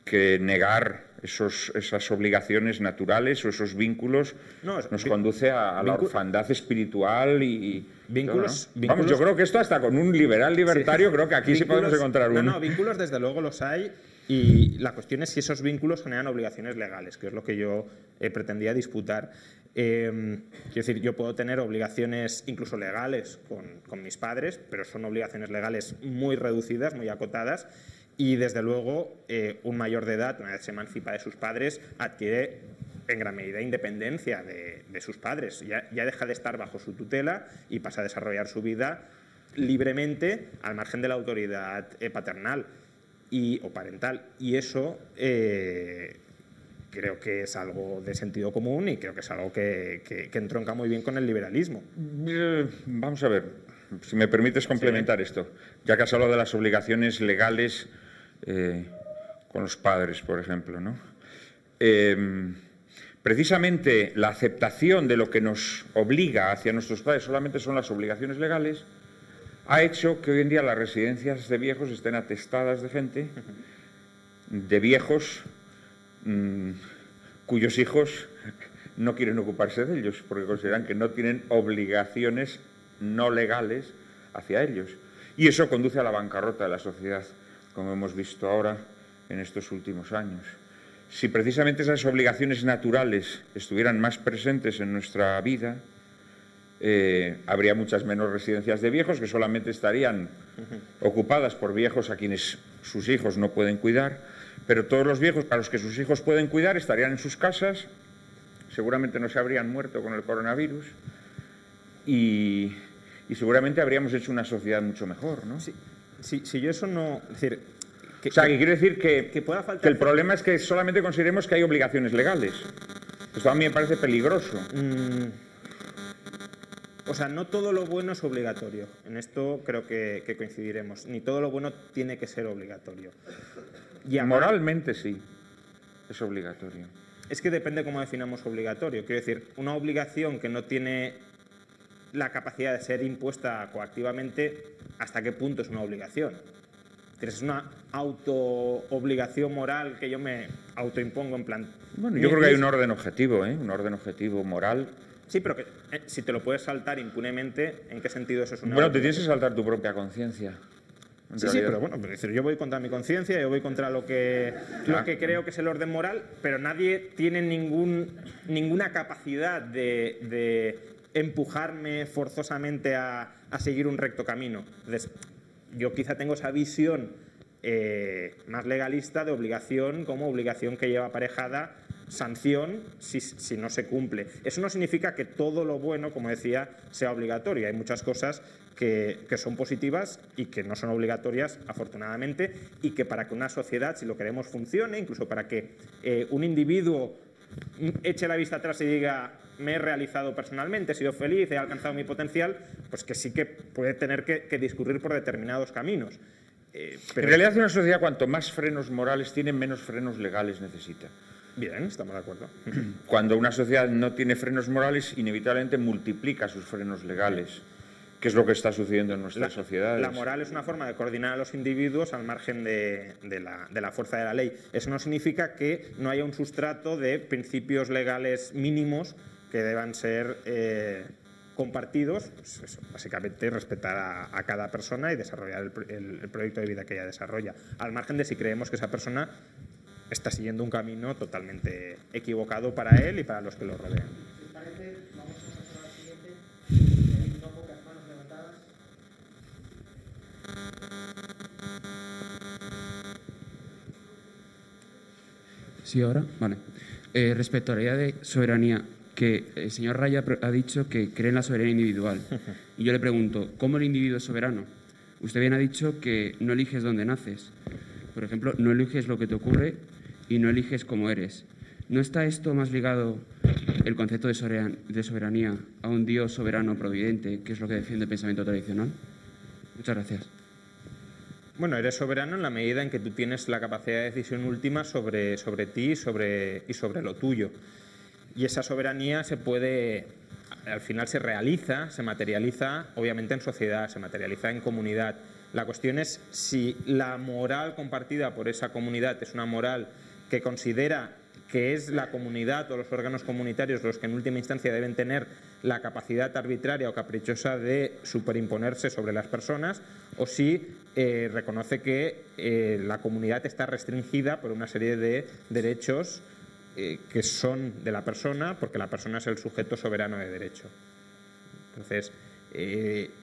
que negar esos, esas obligaciones naturales o esos vínculos
No,
nos conduce a, a la orfandad espiritual y...
Vínculos-
¿no? Vamos,
vínculos-
yo creo que esto hasta con un liberal libertario creo que aquí sí podemos
Vínculos-
encontrar
no,
uno.
No, vínculos desde luego los hay y la cuestión es si esos vínculos generan obligaciones legales, que es lo que yo eh, pretendía disputar. Eh, quiero decir, yo puedo tener obligaciones incluso legales con, con mis padres, pero son obligaciones legales muy reducidas, muy acotadas. Y desde luego, eh, un mayor de edad, una vez se emancipa de sus padres, adquiere en gran medida independencia de, de sus padres. Ya, ya deja de estar bajo su tutela y pasa a desarrollar su vida libremente al margen de la autoridad eh, paternal y, o parental. Y eso eh, creo que es algo de sentido común y creo que es algo que, que- que entronca muy bien con el liberalismo.
Eh, Vamos a ver, si me permites complementar esto, ya que has hablado de las obligaciones legales eh, con los padres, por ejemplo, ¿no? Eh, precisamente la aceptación de lo que nos obliga hacia nuestros padres solamente son las obligaciones legales, ha hecho que hoy en día las residencias de viejos estén atestadas de gente, de viejos mm, cuyos hijos no quieren ocuparse de ellos porque consideran que no tienen obligaciones no legales hacia ellos. Y eso conduce a la bancarrota de la sociedad, como hemos visto ahora en estos últimos años. Si precisamente esas obligaciones naturales estuvieran más presentes en nuestra vida, eh, habría muchas menos residencias de viejos que solamente estarían ocupadas por viejos a quienes sus hijos no pueden cuidar, pero todos los viejos a los que sus hijos pueden cuidar estarían en sus casas, seguramente no se habrían muerto con el coronavirus y, y seguramente habríamos hecho una sociedad mucho mejor, ¿no?
Si, si- si yo eso no... Es decir, que,
O sea, que quiero decir que,
que pueda faltar-
que el problema es que solamente consideremos que hay obligaciones legales. Esto a mí me parece peligroso.
Mm, o sea, no todo lo bueno es obligatorio. En esto creo que, que coincidiremos. Ni todo lo bueno tiene que ser obligatorio. Y
Moralmente sí, es obligatorio.
Es que depende cómo definamos obligatorio. Quiero decir, una obligación que no tiene la capacidad de ser impuesta coactivamente, ¿hasta qué punto es una obligación? Es una auto-obligación moral que yo me autoimpongo en plan...
Bueno, yo creo que hay un orden objetivo, ¿eh? un orden objetivo moral.
Sí, pero que eh, si te lo puedes saltar impunemente, ¿en qué sentido eso es una
Bueno, te tienes que saltar tu propia conciencia. en
Sí, sí, pero bueno, pero decir, yo voy contra mi conciencia, yo voy contra lo que, lo que creo que es el orden moral, pero nadie tiene ningún, ninguna capacidad de, de empujarme forzosamente a, a seguir un recto camino. Entonces, yo quizá tengo esa visión eh, más legalista de obligación como obligación que lleva aparejada sanción si, no se cumple. Eso no significa que todo lo bueno, como decía, sea obligatorio. Hay muchas cosas que, son positivas y que no son obligatorias, afortunadamente, y que para que una sociedad, si lo queremos, funcione, incluso para que eh, un individuo eche la vista atrás y diga me he realizado personalmente, he sido feliz, he alcanzado mi potencial, pues que sí que puede tener que, que discurrir por determinados caminos. Eh, pero
En realidad, una sociedad, cuanto más frenos morales tiene, menos frenos legales necesita.
Bien, estamos de acuerdo.
Cuando una sociedad no tiene frenos morales, inevitablemente multiplica sus frenos legales, que es lo que está sucediendo en nuestras sociedades.
La moral es una forma de coordinar a los individuos al margen de, de la, de la fuerza de la ley. Eso no significa que no haya un sustrato de principios legales mínimos que deban ser eh, compartidos, pues eso, básicamente respetar a, a cada persona y desarrollar el, el- el proyecto de vida que ella desarrolla, al margen de si creemos que esa persona está siguiendo un camino totalmente equivocado para él y para los que lo rodean.
Sí, ahora. Vale. Eh, respecto a la idea de soberanía, que el señor Raya ha dicho que cree en la soberanía individual. Y yo le pregunto, ¿cómo el individuo es soberano? Usted bien ha dicho que no eliges dónde naces. Por ejemplo, no eliges lo que te ocurre y no eliges cómo eres. ¿No está esto más ligado, el concepto de soberanía, a un Dios soberano providente, que es lo que defiende el pensamiento tradicional? Muchas gracias.
Bueno, eres soberano en la medida en que tú tienes la capacidad de decisión última sobre, sobre ti y sobre, y sobre lo tuyo. Y esa soberanía se puede, al final se realiza, se materializa, obviamente en sociedad, se materializa en comunidad. La cuestión es si la moral compartida por esa comunidad es una moral que considera que es la comunidad o los órganos comunitarios los que en última instancia deben tener la capacidad arbitraria o caprichosa de superimponerse sobre las personas, o si eh, reconoce que eh, la comunidad está restringida por una serie de derechos eh, que son de la persona, porque la persona es el sujeto soberano de derecho. Entonces,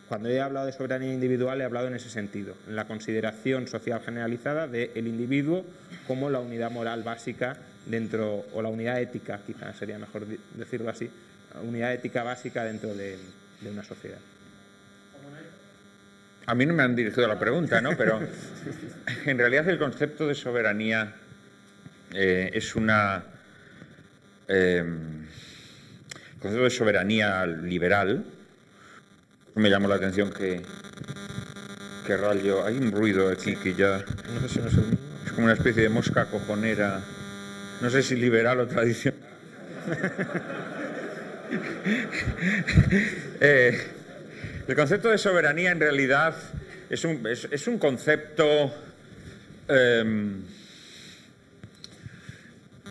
cuando he hablado de soberanía individual, he hablado en ese sentido, en la consideración social generalizada del individuo como la unidad moral básica dentro, o la unidad ética, quizás sería mejor decirlo así, unidad ética básica dentro de, una sociedad.
A mí no me han dirigido la pregunta, ¿no? Pero en realidad el concepto de soberanía eh, es una. Eh, el concepto de soberanía liberal. Me llamó la atención que, que Rayo. Hay un ruido aquí que ya. es como una especie de mosca cojonera no sé si liberal o tradicional. Eh, el concepto de soberanía en realidad es un, concepto em,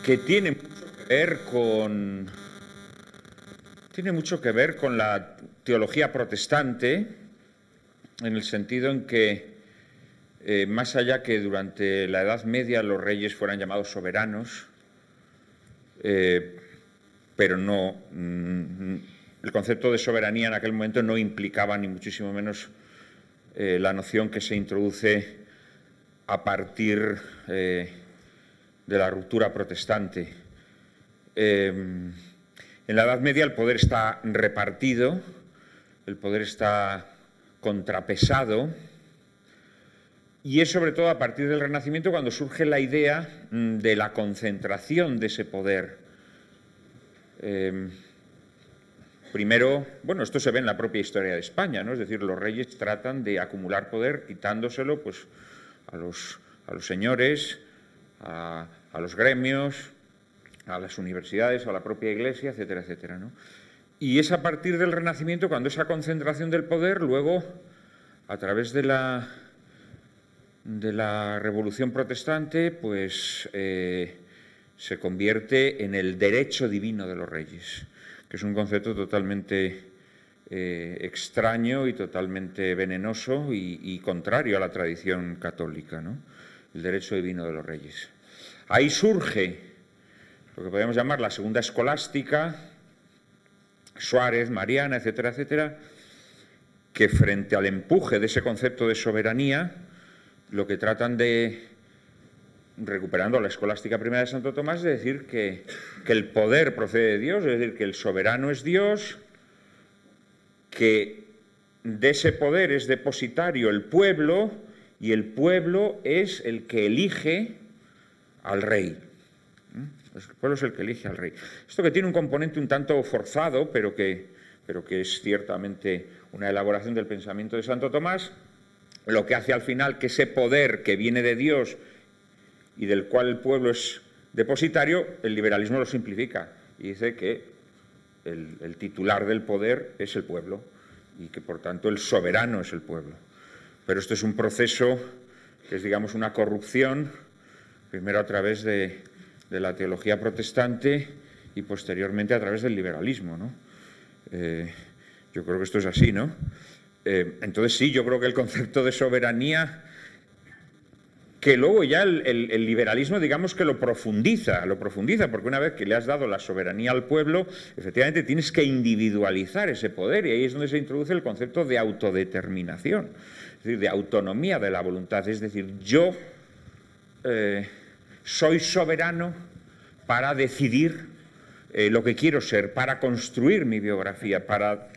que tiene mucho que ver con tiene mucho que ver con la teología protestante en el sentido en que eh, más allá que durante la Edad Media los reyes fueran llamados soberanos, eh, pero no. Mm, el concepto de soberanía en aquel momento no implicaba ni muchísimo menos eh, la noción que se introduce a partir de la ruptura protestante. en la Edad Media el poder está repartido, el poder está contrapesado, y es sobre todo a partir del Renacimiento cuando surge la idea mm, de la concentración de ese poder. Em, primero, bueno, esto se ve en la propia historia de España, ¿no? Es decir, los reyes tratan de acumular poder quitándoselo pues, a, los, a los señores, a, los gremios, a las universidades, a la propia iglesia, etcétera, etcétera. Y es a partir del Renacimiento cuando esa concentración del poder luego, a través de la de la Revolución Protestante, pues eh, se convierte en el derecho divino de los reyes, que es un concepto totalmente eh, extraño y totalmente venenoso y, contrario a la tradición católica, ¿no? el derecho divino de los reyes. Ahí surge lo que podríamos llamar la segunda escolástica, Suárez, Mariana, etcétera, etcétera, que frente al empuje de ese concepto de soberanía, lo que tratan de, recuperando la escolástica primera de Santo Tomás, es decir que, el poder procede de Dios, es decir, que el soberano es Dios, que de ese poder es depositario el pueblo y el pueblo es el que elige al rey. El pueblo es el que elige al rey. Esto que tiene un componente un tanto forzado, pero que, pero que es ciertamente una elaboración del pensamiento de Santo Tomás, lo que hace al final que ese poder que viene de Dios y del cual el pueblo es depositario, el liberalismo lo simplifica y dice que el, titular del poder es el pueblo y que por tanto el soberano es el pueblo. Pero esto es un proceso que es, digamos, una corrupción, primero a través de, la teología protestante y posteriormente a través del liberalismo. ¿no? Eh, yo creo que esto es así, ¿no? Eh, entonces sí, yo creo que el concepto de soberanía, que luego ya el, liberalismo digamos que lo profundiza, lo profundiza, porque una vez que le has dado la soberanía al pueblo, efectivamente tienes que individualizar ese poder y ahí es donde se introduce el concepto de autodeterminación, es decir, de autonomía de la voluntad, es decir, yo eh, soy soberano para decidir eh, lo que quiero ser, para construir mi biografía, para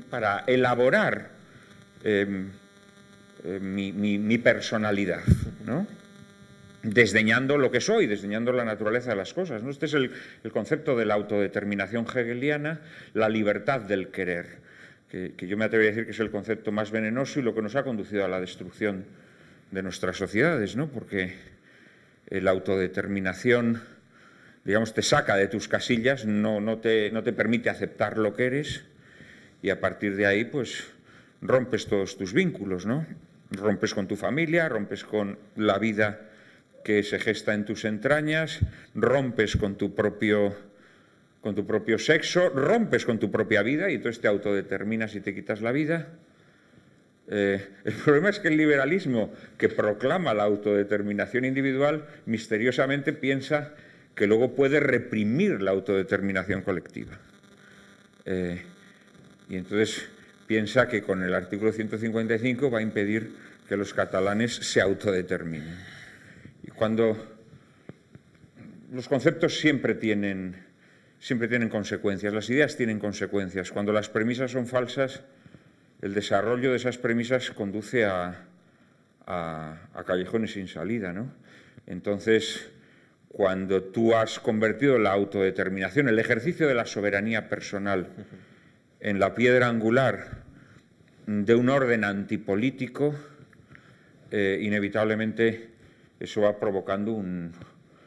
para elaborar em, em, mi, personalidad, ¿no? desdeñando lo que soy, desdeñando la naturaleza de las cosas. ¿no? Este es el, concepto de la autodeterminación hegeliana, la libertad del querer, que, yo me atrevería a decir que es el concepto más venenoso y lo que nos ha conducido a la destrucción de nuestras sociedades, ¿no? porque la autodeterminación digamos, te saca de tus casillas, no, no, te, no te permite aceptar lo que eres y a partir de ahí, pues, rompes todos tus vínculos, ¿no? Rompes con tu familia, rompes con la vida que se gesta en tus entrañas, rompes con tu propio, con tu propio sexo, rompes con tu propia vida y entonces te autodeterminas y te quitas la vida. Eh, el problema es que el liberalismo, que proclama la autodeterminación individual, misteriosamente piensa que luego puede reprimir la autodeterminación colectiva. Eh, y entonces piensa que con el artículo 155 va a impedir que los catalanes se autodeterminen. Y cuando los conceptos siempre tienen, siempre tienen consecuencias, las ideas tienen consecuencias. Cuando las premisas son falsas, el desarrollo de esas premisas conduce a, a callejones sin salida. ¿no? Entonces, cuando tú has convertido la autodeterminación, el ejercicio de la soberanía personal, en la piedra angular de un orden antipolítico, eh, inevitablemente eso va provocando un,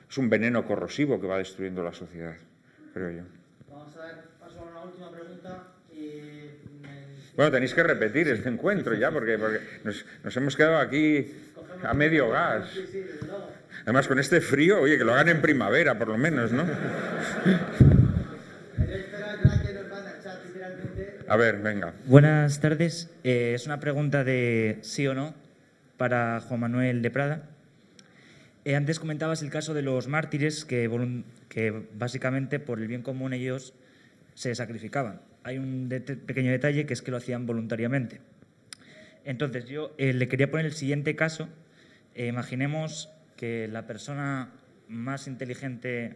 es un veneno corrosivo que va destruyendo la sociedad, creo yo.
Vamos a ver, paso a una última pregunta. Eh,
bueno, tenéis que repetir este encuentro ya, porque, nos, hemos quedado aquí a medio gas. Además, con este frío, oye, que lo hagan en primavera, por lo menos, ¿no? A ver, venga.
Buenas tardes. Eh, es una pregunta de sí o no para Juan Manuel de Prada. Eh, antes comentabas el caso de los mártires que, que, básicamente por el bien común ellos se sacrificaban. Hay un pequeño detalle que es que lo hacían voluntariamente. Entonces yo eh, le quería poner el siguiente caso. imaginemos que la persona más inteligente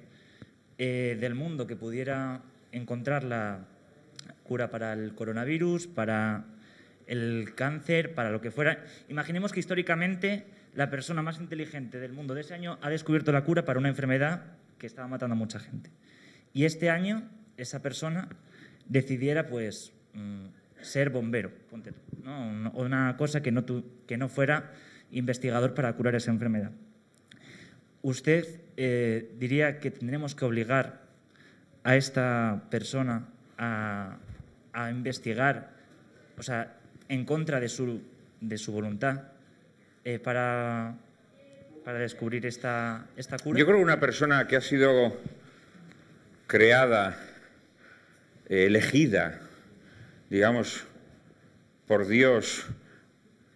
del mundo que pudiera encontrar la cura para el coronavirus, para el cáncer, para lo que fuera. Imaginemos que históricamente la persona más inteligente del mundo de ese año ha descubierto la cura para una enfermedad que estaba matando a mucha gente. Y este año esa persona decidiera pues mm, ser bombero, ponte, ¿no? una cosa que no, que no fuera investigador para curar esa enfermedad. ¿Usted eh, diría que tendremos que obligar a esta persona a, a investigar, o sea, en contra de su, de su voluntad eh, para, para descubrir esta, esta cura?
Yo creo que una persona que ha sido creada, eh, elegida, digamos, por Dios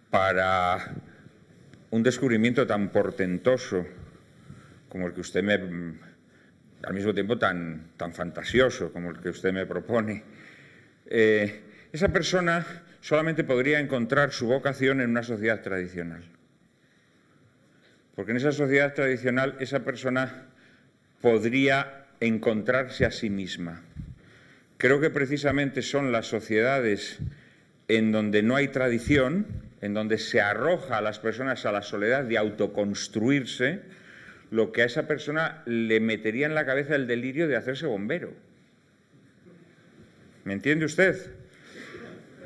para un descubrimiento tan portentoso como el que usted me, al mismo tiempo tan, tan fantasioso como el que usted me propone, eh, esa persona solamente podría encontrar su vocación en una sociedad tradicional. Porque en esa sociedad tradicional esa persona podría encontrarse a sí misma. Creo que precisamente son las sociedades en donde no hay tradición, en donde se arroja a las personas a la soledad de autoconstruirse, lo que a esa persona le metería en la cabeza el delirio de hacerse bombero. ¿Me entiende usted?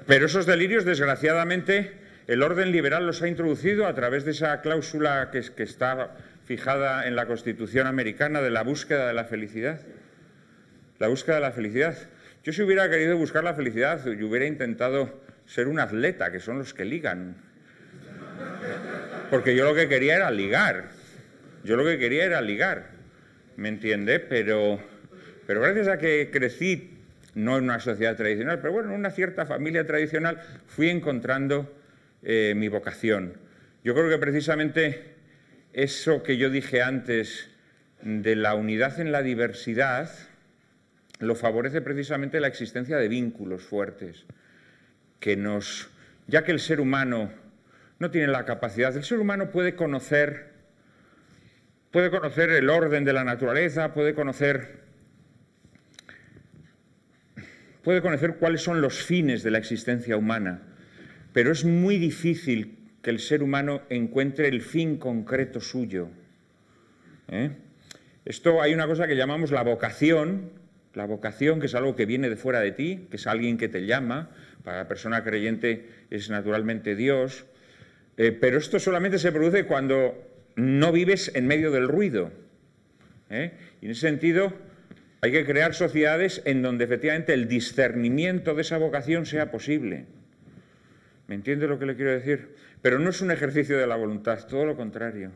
Pero esos delirios, desgraciadamente, el orden liberal los ha introducido a través de esa cláusula que, está fijada en la Constitución americana de la búsqueda de la felicidad. La búsqueda de la felicidad. Yo si hubiera querido buscar la felicidad, yo hubiera intentado ser un atleta, que son los que ligan. Porque yo lo que quería era ligar. Yo lo que quería era ligar. ¿Me entiende? Pero, pero gracias a que crecí no en una sociedad tradicional, pero bueno, en una cierta familia tradicional fui encontrando eh, mi vocación. Yo creo que precisamente eso que yo dije antes de la unidad en la diversidad lo favorece precisamente la existencia de vínculos fuertes que nos, ya que el ser humano no tiene la capacidad, el ser humano puede conocer, puede conocer el orden de la naturaleza, puede conocer puede conocer cuáles son los fines de la existencia humana, pero es muy difícil que el ser humano encuentre el fin concreto suyo. ¿eh? Esto hay una cosa que llamamos la vocación, la vocación que es algo que viene de fuera de ti, que es alguien que te llama, para la persona creyente es naturalmente Dios, eh, pero esto solamente se produce cuando no vives en medio del ruido. ¿eh? Y en ese sentido hay que crear sociedades en donde efectivamente el discernimiento de esa vocación sea posible. ¿Me entiende lo que le quiero decir? Pero no es un ejercicio de la voluntad, todo lo contrario.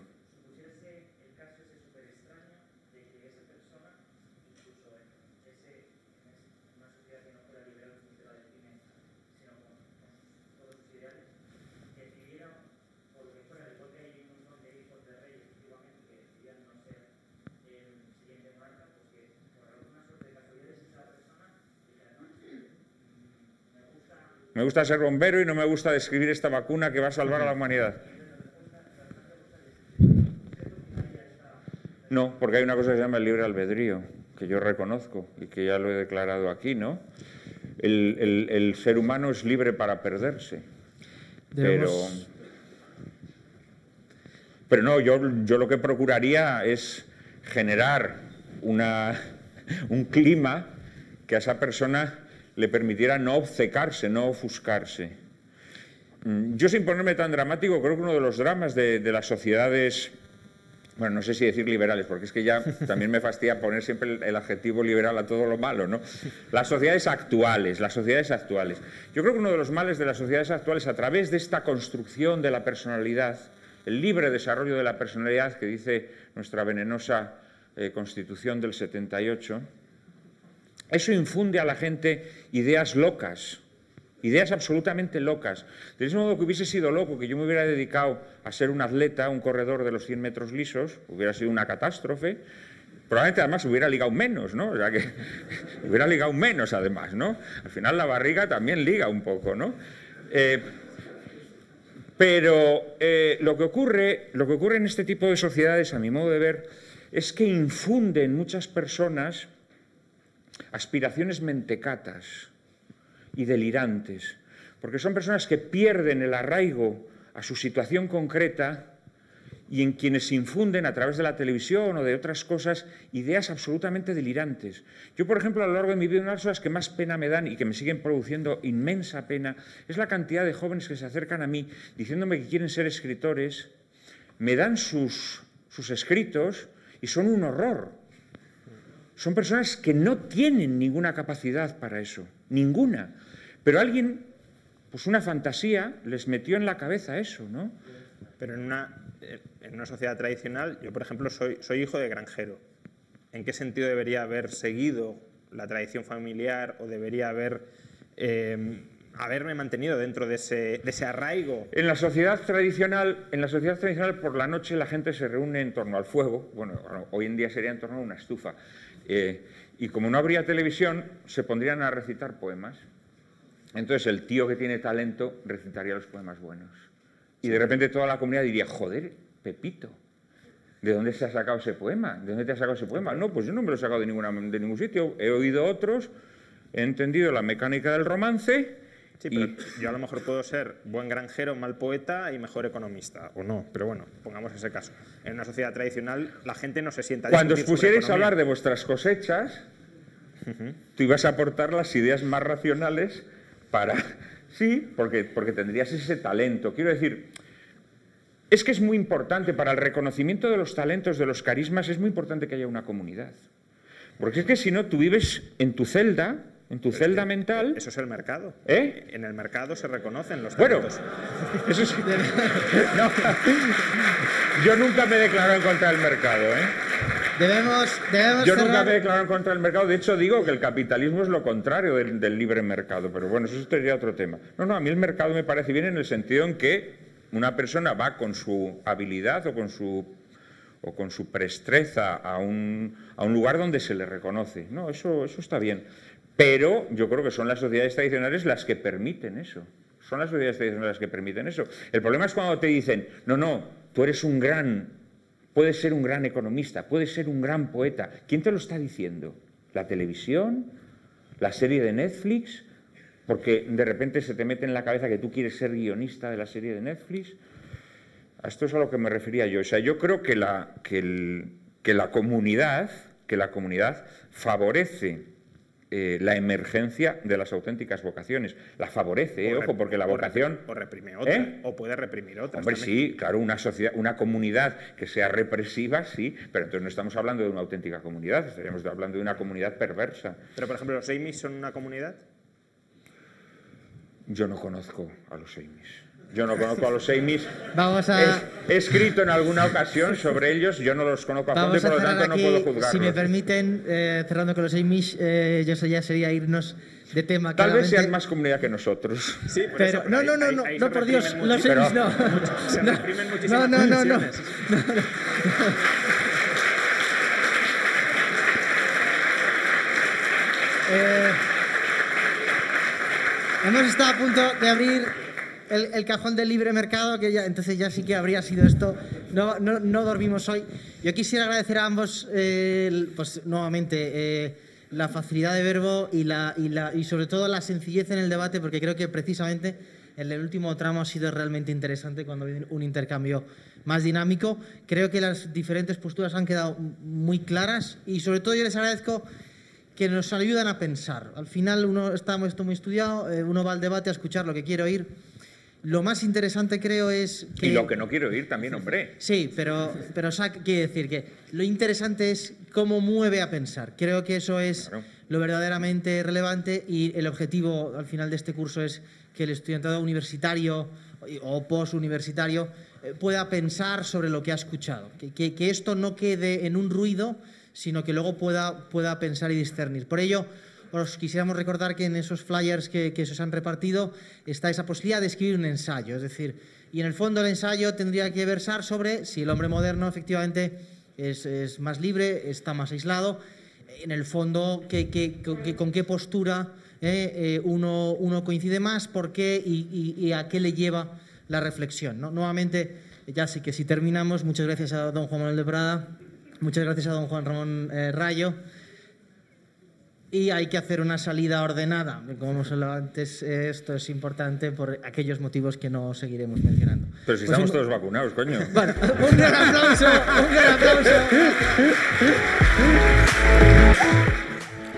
Me gusta ser bombero y no me gusta describir esta vacuna que va a salvar a la humanidad. No, porque hay una cosa que se llama el libre albedrío, que yo reconozco y que ya lo he declarado aquí, ¿no? El, ser humano es libre para perderse. Pero, pero no, yo, yo lo que procuraría es generar una, un clima que a esa persona le permitiera no obcecarse, no ofuscarse. Mm, yo sin ponerme tan dramático, creo que uno de los dramas de, las sociedades, bueno, no sé si decir liberales, porque es que ya también me fastidia poner siempre el, adjetivo liberal a todo lo malo, ¿no? Las sociedades actuales, las sociedades actuales. Yo creo que uno de los males de las sociedades actuales, a través de esta construcción de la personalidad, el libre desarrollo de la personalidad que dice nuestra venenosa eh, Constitución del 78, eso infunde a la gente ideas locas, ideas absolutamente locas. De ese modo que hubiese sido loco que yo me hubiera dedicado a ser un atleta, un corredor de los 100 metros lisos, hubiera sido una catástrofe. Probablemente además hubiera ligado menos, ¿no? O sea que hubiera ligado menos además, ¿no? Al final la barriga también liga un poco, ¿no? Eh, pero eh, lo, que ocurre, lo que ocurre en este tipo de sociedades, a mi modo de ver, es que infunden muchas personas aspiraciones mentecatas y delirantes, porque son personas que pierden el arraigo a su situación concreta y en quienes infunden a través de la televisión o de otras cosas ideas absolutamente delirantes. Yo, por ejemplo, a lo largo de mi vida, una de las cosas que más pena me dan y que me siguen produciendo inmensa pena es la cantidad de jóvenes que se acercan a mí diciéndome que quieren ser escritores, me dan sus, sus escritos y son un horror son personas que no tienen ninguna capacidad para eso, ninguna. Pero alguien, pues una fantasía, les metió en la cabeza eso, ¿no?
Pero en una, en una sociedad tradicional, yo por ejemplo soy, soy hijo de granjero. ¿En qué sentido debería haber seguido la tradición familiar o debería haber eh, haberme mantenido dentro de ese, de ese, arraigo.
En la sociedad tradicional, en la sociedad tradicional por la noche la gente se reúne en torno al fuego, bueno, hoy en día sería en torno a una estufa. Eh, y como no habría televisión, se pondrían a recitar poemas. Entonces el tío que tiene talento recitaría los poemas buenos. Y de repente toda la comunidad diría, joder, Pepito, ¿de dónde se ha sacado ese poema? ¿De dónde te has sacado ese poema? No, pues yo no me lo he sacado de, ninguna, de ningún sitio. He oído otros, he entendido la mecánica del romance
Sí, pero yo a lo mejor puedo ser buen granjero, mal poeta y mejor economista, o no, pero bueno, pongamos ese caso. En una sociedad tradicional la gente no se sienta...
Cuando os pusierais a hablar de vuestras cosechas, tú ibas a aportar las ideas más racionales para... Sí, porque, porque tendrías ese talento. Quiero decir, es que es muy importante para el reconocimiento de los talentos, de los carismas, es muy importante que haya una comunidad. Porque es que si no, tú vives en tu celda en tu celda mental.
Eso es el mercado.
¿Eh?
En el mercado se reconocen los
Bueno, eso sí. yo nunca me he declarado en contra del mercado, ¿eh?
Debemos, debemos
Yo nunca me he declarado en contra del mercado. De hecho, digo que el capitalismo es lo contrario del, libre mercado. Pero bueno, eso sería otro tema. No, no, a mí el mercado me parece bien en el sentido en que una persona va con su habilidad o con su o con su prestreza a un, a un lugar donde se le reconoce. No, eso, eso está bien. Pero yo creo que son las sociedades tradicionales las que permiten eso. Son las sociedades tradicionales las que permiten eso. El problema es cuando te dicen, no, no, tú eres un gran, puedes ser un gran economista, puedes ser un gran poeta. ¿Quién te lo está diciendo? ¿La televisión? ¿La serie de Netflix? Porque de repente se te mete en la cabeza que tú quieres ser guionista de la serie de Netflix. A esto es a lo que me refería yo. O sea, yo creo que la, que la comunidad, que la comunidad favorece eh, la emergencia de las auténticas vocaciones. La favorece, eh, ojo, porque la vocación...
O reprime otra.
¿Eh?
O puede reprimir otra.
Hombre, sí, claro, una sociedad, una comunidad que sea represiva, sí, pero entonces no estamos hablando de una auténtica comunidad, estaríamos hablando de una comunidad perversa.
Pero, por ejemplo, ¿los Amish son una comunidad?
Yo no conozco a los Amish. Yo no conozco a los Amish.
Vamos a-
He, he escrito en alguna ocasión sobre ellos, yo no los conozco a fondo y
Vamos a
por lo
cerrar
tanto no
aquí,
puedo juzgarlos.
si me permiten, eh, cerrando con los Amish, eh, yo ya sería irnos de tema.
Tal vez sean más comunidad que nosotros.
Sí, por
Pero,
eso,
no, no, no,
ahí-
no,
ahí
no, por Dios, los Amish no.
Se
No, no,
muchísimas
no, no, no. Eh, hemos estado a punto de abrir el, el cajón del libre mercado, que ya, entonces ya sí que habría sido esto. No, no, no dormimos hoy. Yo quisiera agradecer a ambos, eh, pues nuevamente, eh, la facilidad de verbo y, la, y, la, y sobre todo la sencillez en el debate, porque creo que precisamente en el último tramo ha sido realmente interesante cuando hay un intercambio más dinámico. Creo que las diferentes posturas han quedado muy claras y sobre todo yo les agradezco que nos ayudan a pensar. Al final uno está esto muy estudiado, eh, uno va al debate a escuchar lo que quiere oír. Lo más interesante creo es que...
Y lo que no quiero oír también, hombre.
Sí, pero, pero o sea, quiere decir que lo interesante es cómo mueve a pensar. Creo que eso es
Claro.
lo verdaderamente relevante y el objetivo al final de este curso es que el estudiantado universitario o postuniversitario eh, pueda pensar sobre lo que ha escuchado. Que, que- que esto no quede en un ruido, sino que luego pueda, pueda pensar y discernir. Por ello, os quisiéramos recordar que en esos flyers que, que se os han repartido está esa posibilidad de escribir un ensayo. Es decir, y en el fondo el ensayo tendría que versar sobre si el hombre moderno efectivamente es, más libre, está más aislado, en el fondo que, con, qué postura eh, eh, uno, coincide más, por qué y, a qué le lleva la reflexión. ¿no? Nuevamente, ya sé que si terminamos, muchas gracias a don Juan Manuel de Prada, muchas gracias a don Juan Ramón eh, Rayo. Y hay que hacer una salida ordenada. Como hemos hablado antes, eh, esto es importante por aquellos motivos que no seguiremos mencionando.
Pero si
Pues
estamos
un-
todos vacunados, coño.
Bueno, un gran aplauso, un gran aplauso.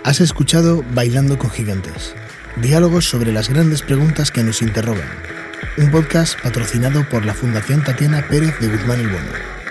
Has escuchado Bailando con Gigantes, diálogos sobre las grandes preguntas que nos interrogan. Un podcast patrocinado por la Fundación Tatiana Pérez de Guzmán el Bueno.